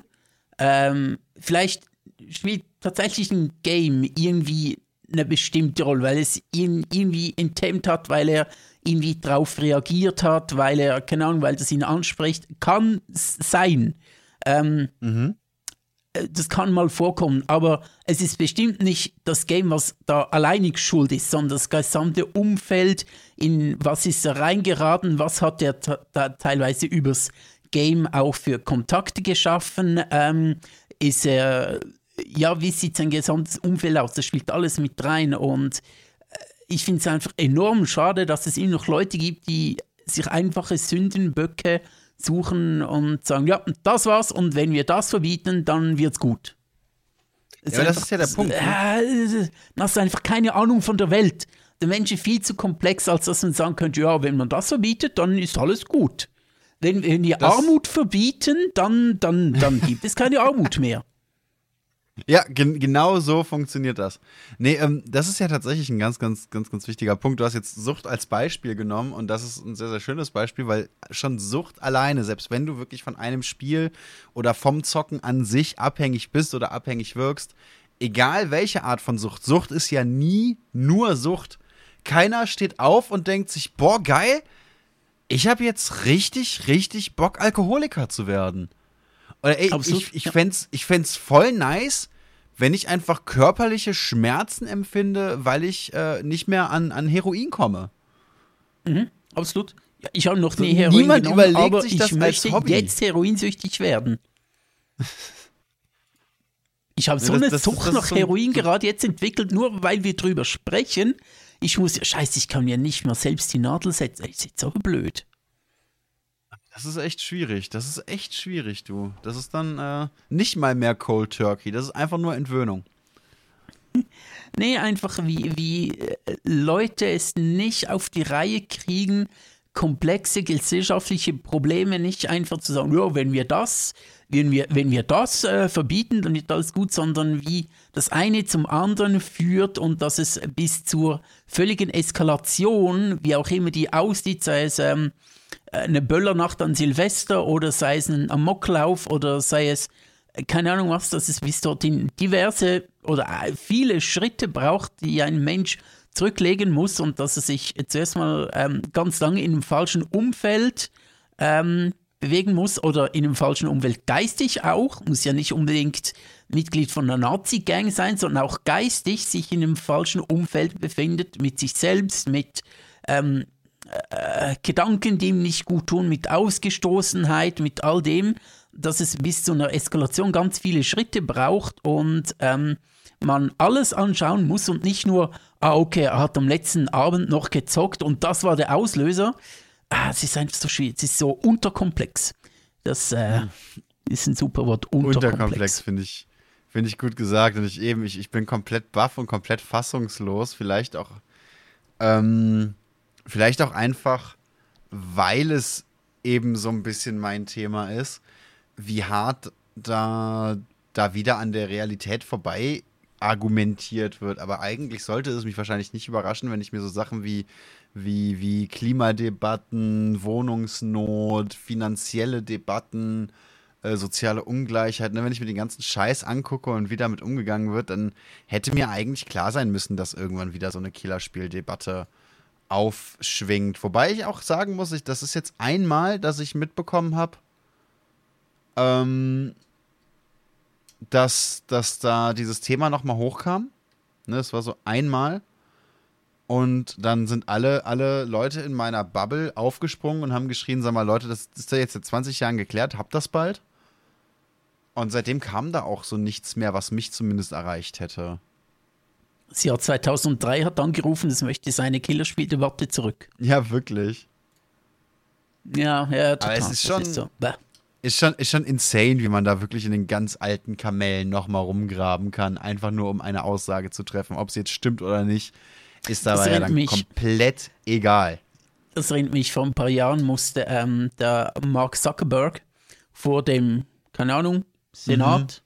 ähm, vielleicht spielt tatsächlich ein Game irgendwie eine bestimmte Rolle, weil es ihn irgendwie enthemmt hat, weil er irgendwie darauf reagiert hat, weil er, keine Ahnung, weil das ihn anspricht. Kann sein. Ähm, mhm. Äh, das kann mal vorkommen, aber es ist bestimmt nicht das Game, was da alleinig schuld ist, sondern das gesamte Umfeld, in was ist er reingeraten, was hat er da teilweise übers Game auch für Kontakte geschaffen, ähm, ist er, ja, wie sieht sein gesamtes Umfeld aus, das spielt alles mit rein und äh, ich finde es einfach enorm schade, dass es immer noch Leute gibt, die sich einfache Sündenböcke suchen und sagen, ja, das war's und wenn wir das verbieten, dann wird's gut. Das, ja, ist, das ist ja der Punkt. Ne? Äh, das ist einfach keine Ahnung von der Welt. Der Mensch ist viel zu komplex, als dass man sagen könnte, ja, wenn man das verbietet, dann ist alles gut. Wenn, wenn wir das Armut verbieten, dann, dann, dann gibt es keine Armut mehr. Ja, gen genau so funktioniert das. Nee, ähm, das ist ja tatsächlich ein ganz, ganz, ganz, ganz wichtiger Punkt. Du hast jetzt Sucht als Beispiel genommen und das ist ein sehr, sehr schönes Beispiel, weil schon Sucht alleine, selbst wenn du wirklich von einem Spiel oder vom Zocken an sich abhängig bist oder abhängig wirkst, egal welche Art von Sucht, Sucht ist ja nie nur Sucht. Keiner steht auf und denkt sich, boah, geil, ich habe jetzt richtig, richtig Bock, Alkoholiker zu werden. Oder ey, Absolut, ich, ich, ja. fände ich fänd's voll nice, wenn ich einfach körperliche Schmerzen empfinde, weil ich äh, nicht mehr an, an Heroin komme. Mhm, absolut. Ja, ich habe noch nie Heroin Niemand genommen, überlegt aber sich das ich möchte Hobby. jetzt heroinsüchtig werden. Ich habe so das, eine das, Sucht nach Heroin so gerade jetzt entwickelt, nur weil wir drüber sprechen. Ich muss, scheiße, ich kann mir nicht mehr selbst die Nadel setzen. Ist jetzt so blöd. Das ist echt schwierig. Das ist echt schwierig, du. Das ist dann äh, nicht mal mehr Cold Turkey. Das ist einfach nur Entwöhnung. Nee, einfach wie, wie äh, Leute es nicht auf die Reihe kriegen, komplexe gesellschaftliche Probleme nicht einfach zu sagen, ja, wenn wir das, wenn wir, wenn wir das äh, verbieten, dann ist alles gut, sondern wie das eine zum anderen führt und dass es bis zur völligen Eskalation, wie auch immer die aussieht, sei es ähm, eine Böllernacht an Silvester oder sei es ein Amoklauf oder sei es äh, keine Ahnung was, dass es bis dorthin diverse oder äh, viele Schritte braucht, die ein Mensch zurücklegen muss und dass er sich zuerst mal ähm, ganz lange in einem falschen Umfeld ähm, bewegen muss oder in einem falschen Umfeld geistig auch, muss ja nicht unbedingt Mitglied von einer Nazi-Gang sein, sondern auch geistig sich in einem falschen Umfeld befindet, mit sich selbst, mit ähm, äh, Gedanken, die ihm nicht gut tun, mit Ausgestoßenheit, mit all dem, dass es bis zu einer Eskalation ganz viele Schritte braucht und ähm, man alles anschauen muss und nicht nur, ah, okay, er hat am letzten Abend noch gezockt und das war der Auslöser. Ah, es ist einfach so schwierig, es ist so unterkomplex. Das äh, ist ein super Wort, unterkomplex. Unterkomplex finde ich, find ich gut gesagt und ich eben, ich, ich bin komplett baff und komplett fassungslos, vielleicht auch ähm, Vielleicht auch einfach, weil es eben so ein bisschen mein Thema ist. wie hart da, da wieder an der Realität vorbei argumentiert wird. Aber eigentlich sollte es mich wahrscheinlich nicht überraschen, wenn ich mir so Sachen wie, wie, wie Klimadebatten, Wohnungsnot, finanzielle Debatten, äh, soziale Ungleichheit, ne, wenn ich mir den ganzen Scheiß angucke und wie damit umgegangen wird, dann hätte mir eigentlich klar sein müssen, dass irgendwann wieder so eine Killerspieldebatte aufschwingt. Wobei ich auch sagen muss, ich, das ist jetzt einmal, dass ich mitbekommen habe, ähm, dass, dass da dieses Thema nochmal hochkam. Ne, das war so einmal. Und dann sind alle, alle Leute in meiner Bubble aufgesprungen und haben geschrien, sag mal, Leute, das ist ja jetzt seit 20 Jahren geklärt, habt das bald? Und seitdem kam da auch so nichts mehr, was mich zumindest erreicht hätte. Das Jahr 2003 hat angerufen, es möchte seine Killerspieldebatte zurück. Ja, wirklich. Ja, ja, total. Aber es ist schon, ist, so. Ist, schon, ist schon insane, wie man da wirklich in den ganz alten Kamellen nochmal rumgraben kann, einfach nur um eine Aussage zu treffen. Ob es jetzt stimmt oder nicht, ist dabei ja dann mich, komplett egal. Das erinnert mich, vor ein paar Jahren musste ähm, der Mark Zuckerberg vor dem, keine Ahnung, Senat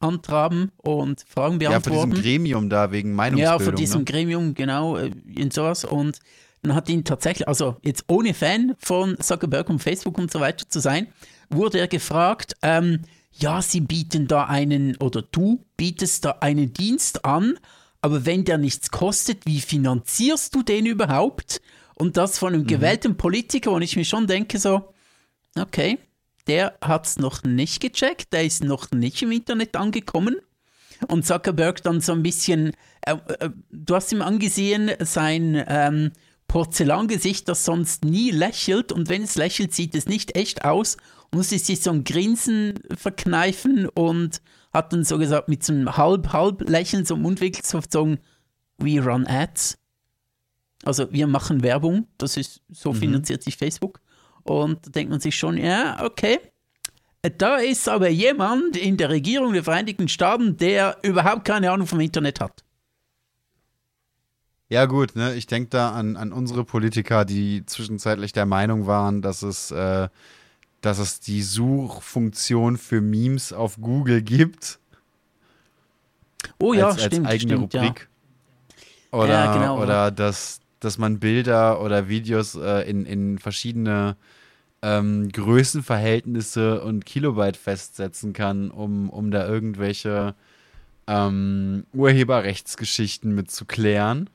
mhm. antraben und Fragen beantworten. Ja, von diesem Gremium da wegen Meinungsbildung. Ja, von diesem ne? Gremium, genau, äh, in sowas. Und dann hat ihn tatsächlich, also jetzt ohne Fan von Zuckerberg und Facebook und so weiter zu sein, wurde er gefragt, ähm, ja, sie bieten da einen, oder du bietest da einen Dienst an, aber wenn der nichts kostet, wie finanzierst du den überhaupt? Und das von einem mhm. gewählten Politiker, und ich mir schon denke so, okay, der hat es noch nicht gecheckt, der ist noch nicht im Internet angekommen. Und Zuckerberg dann so ein bisschen, äh, äh, du hast ihm angesehen, sein ähm, Porzellangesicht, das sonst nie lächelt und wenn es lächelt, sieht es nicht echt aus und muss sich so ein Grinsen verkneifen und hat dann so gesagt, mit so einem halb-halb-Lächeln so im Mundwinkel so sagen, we run ads. Also wir machen Werbung, das ist, so mhm. finanziert sich Facebook. Und da denkt man sich schon, ja, okay. Da ist aber jemand in der Regierung der Vereinigten Staaten, der überhaupt keine Ahnung vom Internet hat. Ja, gut, ne? Ich denke da an, an unsere Politiker, die zwischenzeitlich der Meinung waren, dass es, äh, dass es die Suchfunktion für Memes auf Google gibt. Oh ja, als, stimmt. Als eigene stimmt, Rubrik. Ja. Oder, ja, genau, oder dass, dass man Bilder oder Videos äh, in, in verschiedene ähm, Größenverhältnisse und Kilobyte festsetzen kann, um, um da irgendwelche ähm, Urheberrechtsgeschichten mit zu klären.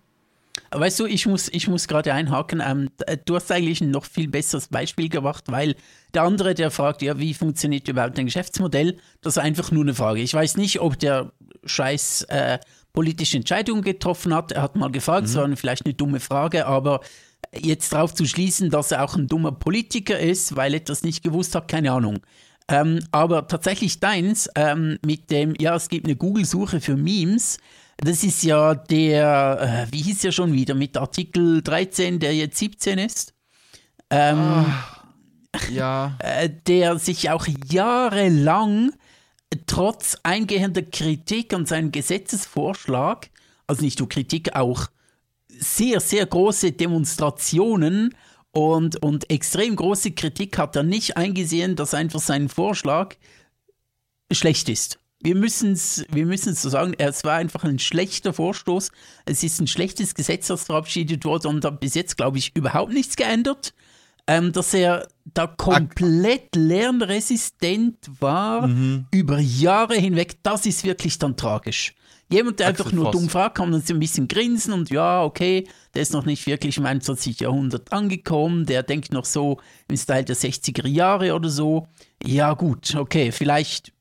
Weißt du, ich muss, ich muss gerade einhaken. Ähm, du hast eigentlich ein noch viel besseres Beispiel gemacht, weil der andere, der fragt, ja, wie funktioniert überhaupt ein Geschäftsmodell? Das ist einfach nur eine Frage. Ich weiß nicht, ob der scheiß äh, politische Entscheidungen getroffen hat. Er hat mal gefragt, es mhm. war vielleicht eine dumme Frage, aber jetzt darauf zu schließen, dass er auch ein dummer Politiker ist, weil er etwas nicht gewusst hat, keine Ahnung. Ähm, aber tatsächlich deins ähm, mit dem, ja, es gibt eine Google-Suche für Memes. Das ist ja der, äh, wie hieß ja schon wieder, mit Artikel 13, der jetzt 17 ist. Ähm, Ach, ja. Äh, der sich auch jahrelang trotz eingehender Kritik an seinem Gesetzesvorschlag, also nicht nur Kritik, auch sehr, sehr große Demonstrationen und, und extrem große Kritik hat er nicht eingesehen, dass einfach sein Vorschlag schlecht ist. Wir müssen es wir müssen's so sagen, es war einfach ein schlechter Vorstoß. Es ist ein schlechtes Gesetz, das verabschiedet wurde und hat bis jetzt, glaube ich, überhaupt nichts geändert. Ähm, dass er da komplett lernresistent war mhm. über Jahre hinweg, das ist wirklich dann tragisch. Jemand, der Axel einfach nur Voss. dumm fragt, kann dann so ein bisschen grinsen und ja, okay, der ist noch nicht wirklich im 21. Jahrhundert angekommen, der denkt noch so im Style der 60er Jahre oder so. Ja, gut, okay, vielleicht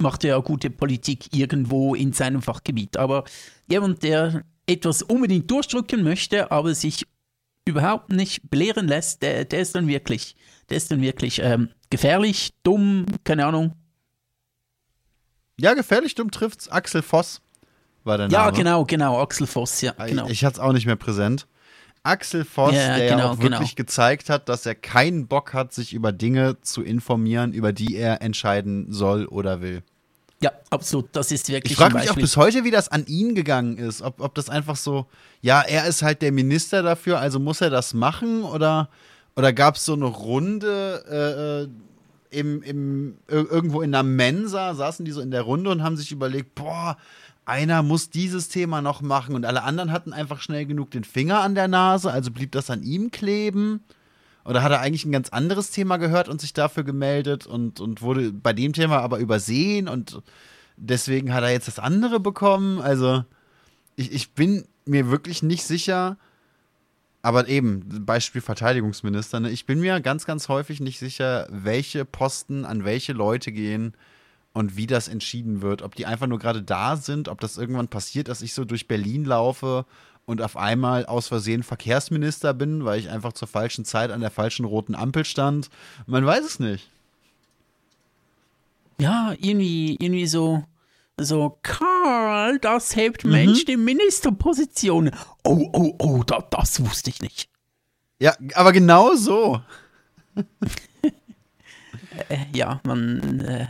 macht er ja gute Politik irgendwo in seinem Fachgebiet, aber jemand, der etwas unbedingt durchdrücken möchte, aber sich überhaupt nicht belehren lässt, der, der ist dann wirklich, der ist dann wirklich ähm, gefährlich, dumm, keine Ahnung. Ja, gefährlich dumm trifft's. Axel Voss war der Name. Ja, genau, genau, Axel Voss, ja. Genau. Ich, ich hatte es auch nicht mehr präsent. Axel Voss, ja, der genau, ja auch wirklich genau. gezeigt hat, dass er keinen Bock hat, sich über Dinge zu informieren, über die er entscheiden soll oder will. Ja, absolut. Das ist wirklich. Ich frage mich auch bis heute, wie das an ihn gegangen ist. Ob, ob das einfach so, ja, er ist halt der Minister dafür, also muss er das machen? Oder, oder gab es so eine Runde, äh, äh im, im, irgendwo in einer Mensa saßen die so in der Runde und haben sich überlegt, boah, einer muss dieses Thema noch machen und alle anderen hatten einfach schnell genug den Finger an der Nase, also blieb das an ihm kleben. Oder hat er eigentlich ein ganz anderes Thema gehört und sich dafür gemeldet und, und wurde bei dem Thema aber übersehen und deswegen hat er jetzt das andere bekommen. Also ich, ich bin mir wirklich nicht sicher, aber eben, Beispiel Verteidigungsminister, ne? ich bin mir ganz, ganz häufig nicht sicher, welche Posten an welche Leute gehen und wie das entschieden wird. Ob die einfach nur gerade da sind, ob das irgendwann passiert, dass ich so durch Berlin laufe und auf einmal aus Versehen Verkehrsminister bin, weil ich einfach zur falschen Zeit an der falschen roten Ampel stand. Man weiß es nicht. Ja, irgendwie, irgendwie so, so, Karl, das hebt mhm. Mensch die Ministerposition. Oh, oh, oh, da, das wusste ich nicht. Ja, aber genau so. äh, ja, man, äh,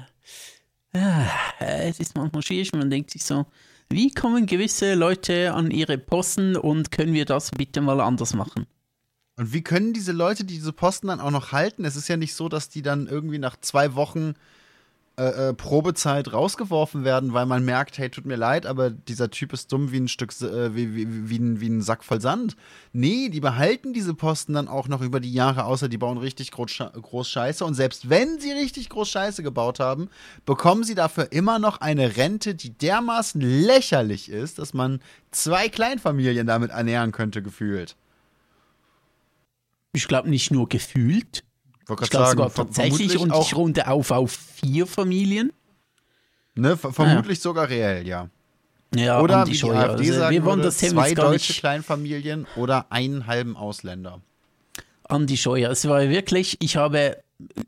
es ist manchmal schwierig, man denkt sich so, wie kommen gewisse Leute an ihre Posten und können wir das bitte mal anders machen? Und wie können diese Leute diese Posten dann auch noch halten? Es ist ja nicht so, dass die dann irgendwie nach zwei Wochen äh, äh, Probezeit rausgeworfen werden, weil man merkt, hey, tut mir leid, aber dieser Typ ist dumm wie ein Stück, äh, wie, wie, wie, ein, wie ein Sack voll Sand. Nee, die behalten diese Posten dann auch noch über die Jahre, außer die bauen richtig groß, groß Scheiße. Und selbst wenn sie richtig groß Scheiße gebaut haben, bekommen sie dafür immer noch eine Rente, die dermaßen lächerlich ist, dass man zwei Kleinfamilien damit ernähren könnte, gefühlt. Ich glaube nicht nur gefühlt, ich glaube sogar tatsächlich und ich runde auf auf vier Familien. Ne, vermutlich ja. sogar reell, ja. Ja, oder wie die AfD also, sagen wir wollen das zwei deutsche Kleinfamilien oder einen halben Ausländer. Andi Scheuer, es war wirklich, ich habe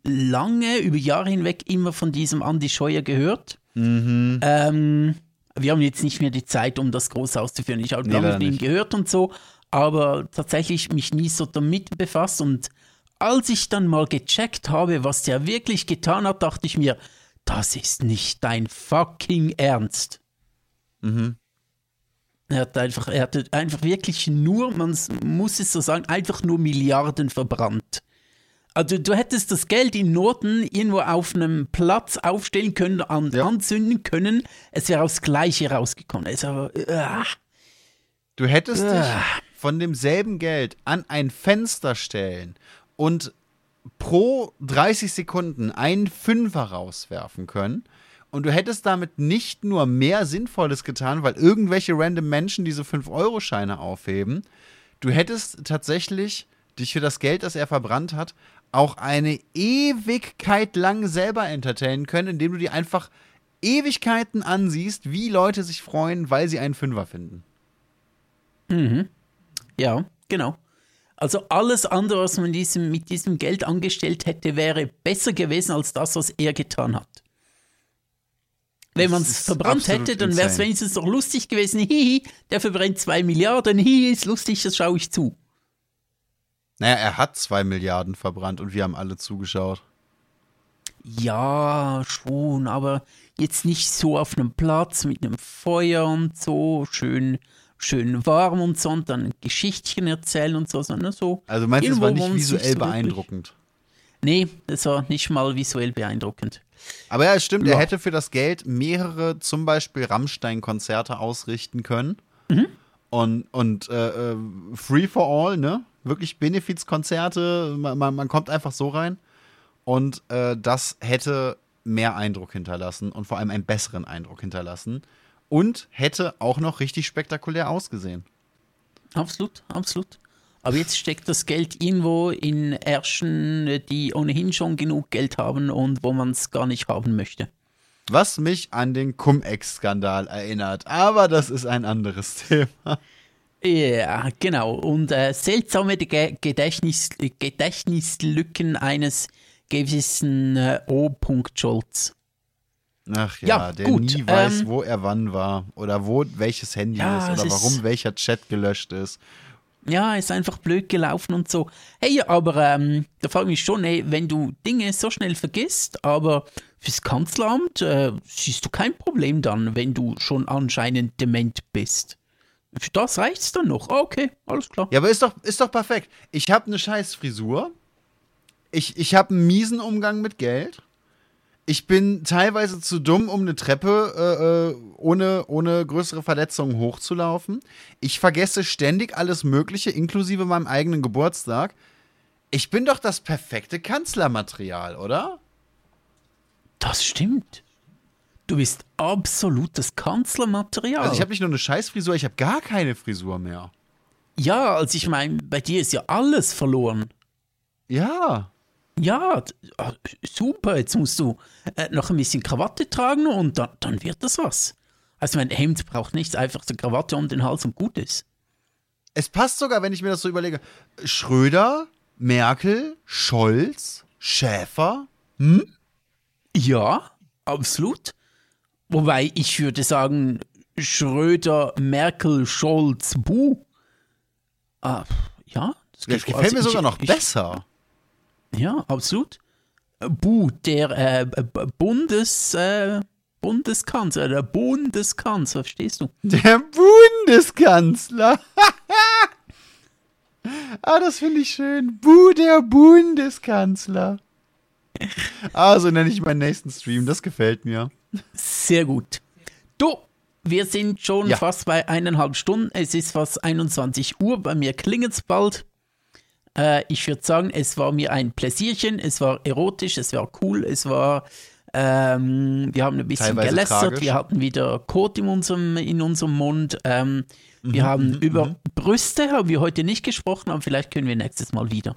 lange, über Jahre hinweg immer von diesem Andi Scheuer gehört. Mhm. Ähm, wir haben jetzt nicht mehr die Zeit, um das groß auszuführen. Ich habe nee, lange von ihm gehört und so, aber tatsächlich mich nie so damit befasst und als ich dann mal gecheckt habe, was der wirklich getan hat, dachte ich mir, das ist nicht dein fucking Ernst. Mhm. Er hat einfach, er hat einfach wirklich nur, man muss es so sagen, einfach nur Milliarden verbrannt. Also du hättest das Geld in Norden irgendwo auf einem Platz aufstellen können, an, ja. anzünden können, es wäre aufs Gleiche rausgekommen. Also, uh, du hättest uh. dich von demselben Geld an ein Fenster stellen und pro 30 Sekunden einen Fünfer rauswerfen können. Und du hättest damit nicht nur mehr Sinnvolles getan, weil irgendwelche random Menschen diese 5-Euro-Scheine aufheben. Du hättest tatsächlich dich für das Geld, das er verbrannt hat, auch eine Ewigkeit lang selber entertainen können, indem du dir einfach Ewigkeiten ansiehst, wie Leute sich freuen, weil sie einen Fünfer finden. Mhm. Ja, genau. Also alles andere, was man diesem, mit diesem Geld angestellt hätte, wäre besser gewesen als das, was er getan hat. Wenn man es verbrannt hätte, dann wäre es wenigstens doch lustig gewesen. Hihi, der verbrennt zwei Milliarden. Hihi, ist lustig, das schaue ich zu. Naja, er hat zwei Milliarden verbrannt und wir haben alle zugeschaut. Ja, schon, aber jetzt nicht so auf einem Platz mit einem Feuer und so schön schön warm und so und dann Geschichtchen erzählen und so, sondern so. Also meinst du, es war nicht visuell beeindruckend? Nee, es war nicht mal visuell beeindruckend. Aber ja, es stimmt, ja. er hätte für das Geld mehrere, zum Beispiel Rammstein-Konzerte ausrichten können. Mhm. Und, und äh, äh Free for All, ne? Wirklich Benefizkonzerte, man, man, kommt einfach so rein. Und äh, das hätte mehr Eindruck hinterlassen und vor allem einen besseren Eindruck hinterlassen und hätte auch noch richtig spektakulär ausgesehen. Absolut, absolut. Aber jetzt steckt das Geld irgendwo in Ärschen, die ohnehin schon genug Geld haben und wo man es gar nicht haben möchte. Was mich an den Cum-Ex-Skandal erinnert. Aber das ist ein anderes Thema. Ja, genau. Und äh, seltsame Gedächtnis Gedächtnislücken eines gewissen äh, O. Scholz. Ach ja, ja der gut, nie weiß, ähm, wo er wann war oder wo welches Handy ja, ist oder warum ist, welcher Chat gelöscht ist. Ja, ist einfach blöd gelaufen und so. Hey, aber ähm, da frage ich mich schon, hey, wenn du Dinge so schnell vergisst, aber fürs Kanzleramt äh, siehst du kein Problem dann, wenn du schon anscheinend dement bist. Für das reicht's dann noch. Okay, alles klar. Ja, aber ist doch, ist doch perfekt. Ich habe eine scheiß Frisur ich, ich habe einen miesen Umgang mit Geld. Ich bin teilweise zu dumm, um eine Treppe äh, äh, ohne, ohne größere Verletzungen hochzulaufen. Ich vergesse ständig alles Mögliche, inklusive meinem eigenen Geburtstag. Ich bin doch das perfekte Kanzlermaterial, oder? Das stimmt. Du bist absolut das Kanzlermaterial. Also ich habe nicht nur eine Scheißfrisur, ich habe gar keine Frisur mehr. Ja, also ich meine, bei dir ist ja alles verloren. Ja. Ja, ah, super. Jetzt musst du äh, noch ein bisschen Krawatte tragen und dann, dann wird das was. Also mein Hemd braucht nichts, einfach eine Krawatte um den Hals und gut ist. Es passt sogar, wenn ich mir das so überlege. Schröder, Merkel, Scholz, Schäfer. Hm? Ja, absolut. Wobei ich würde sagen, Schröder, Merkel, Scholz, Buh. Ah, ja, das, das gefällt also mir sogar noch ich, besser. Ja, absolut. Buh, der äh, Bundes, äh, Bundeskanzler, der Bundeskanzler, verstehst du? Der Bundeskanzler. ah, das finde ich schön. Buh, der Bundeskanzler. Ah, so nenne ich meinen nächsten Stream. Das gefällt mir. Sehr gut. Du, wir sind schon ja. fast bei eineinhalb Stunden. Es ist fast 21 Uhr. Bei mir klingelt es bald. Äh, ich würde sagen, es war mir ein Pläsierchen. Es war erotisch, es war cool, es war. Ähm, wir haben ein bisschen Teilweise gelästert, tragisch. wir hatten wieder Kot in unserem, in unserem Mund. Ähm, wir mhm, haben mhm, über mhm. Brüste haben wir heute nicht gesprochen, aber vielleicht können wir nächstes Mal wieder.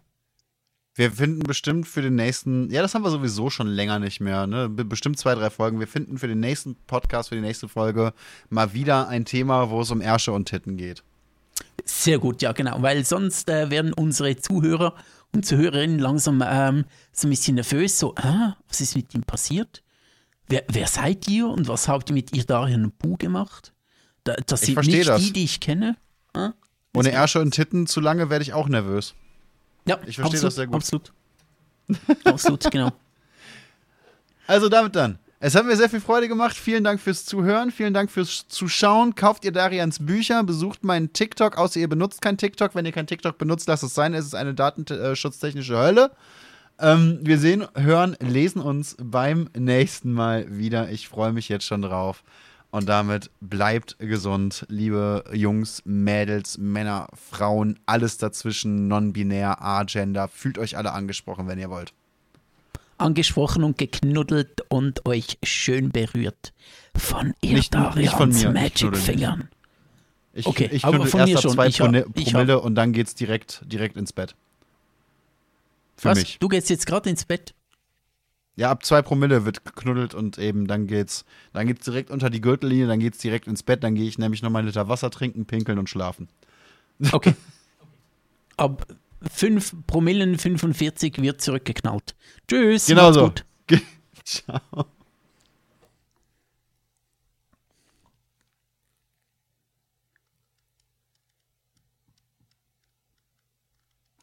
Wir finden bestimmt für den nächsten, ja, das haben wir sowieso schon länger nicht mehr, ne? Bestimmt zwei, drei Folgen. Wir finden für den nächsten Podcast, für die nächste Folge mal wieder ein Thema, wo es um Ärsche und Titten geht. Sehr gut, ja, genau, weil sonst äh, werden unsere Zuhörer und Zuhörerinnen langsam ähm, so ein bisschen nervös, so, ah, was ist mit ihm passiert? Wer, wer seid ihr und was habt ihr mit ihr Darian Bu gemacht? Da, das sind nicht das. die, die ich kenne. Ah? Ohne Ärsche und Titten zu lange werde ich auch nervös. Ja, ich verstehe absolut, das sehr gut. Absolut. Absolut, genau. Also damit dann. Es hat mir sehr viel Freude gemacht. Vielen Dank fürs Zuhören. Vielen Dank fürs Zuschauen. Kauft ihr Darians Bücher. Besucht meinen TikTok. Außer ihr benutzt kein TikTok. Wenn ihr kein TikTok benutzt, lasst es sein. Es ist eine datenschutztechnische Hölle. Ähm, wir sehen, hören, lesen uns beim nächsten Mal wieder. Ich freue mich jetzt schon drauf. Und damit bleibt gesund, liebe Jungs, Mädels, Männer, Frauen, alles dazwischen, non-binär, agender. Fühlt euch alle angesprochen, wenn ihr wollt. Angesprochen und geknuddelt und euch schön berührt von mir. Magic Fingern. Ich, okay, ich aber von erst mir schon. zwei ich Promille, hab, Promille und dann geht's direkt, direkt ins Bett. Für Was? mich. Du gehst jetzt gerade ins Bett? Ja, ab zwei Promille wird geknuddelt und eben dann geht's, dann geht's direkt unter die Gürtellinie, dann geht's direkt ins Bett, dann gehe ich nämlich nochmal einen Liter Wasser trinken, pinkeln und schlafen. Okay. Ab 5 Promillen 45 wird zurückgeknallt. Tschüss. Genau so. Ciao.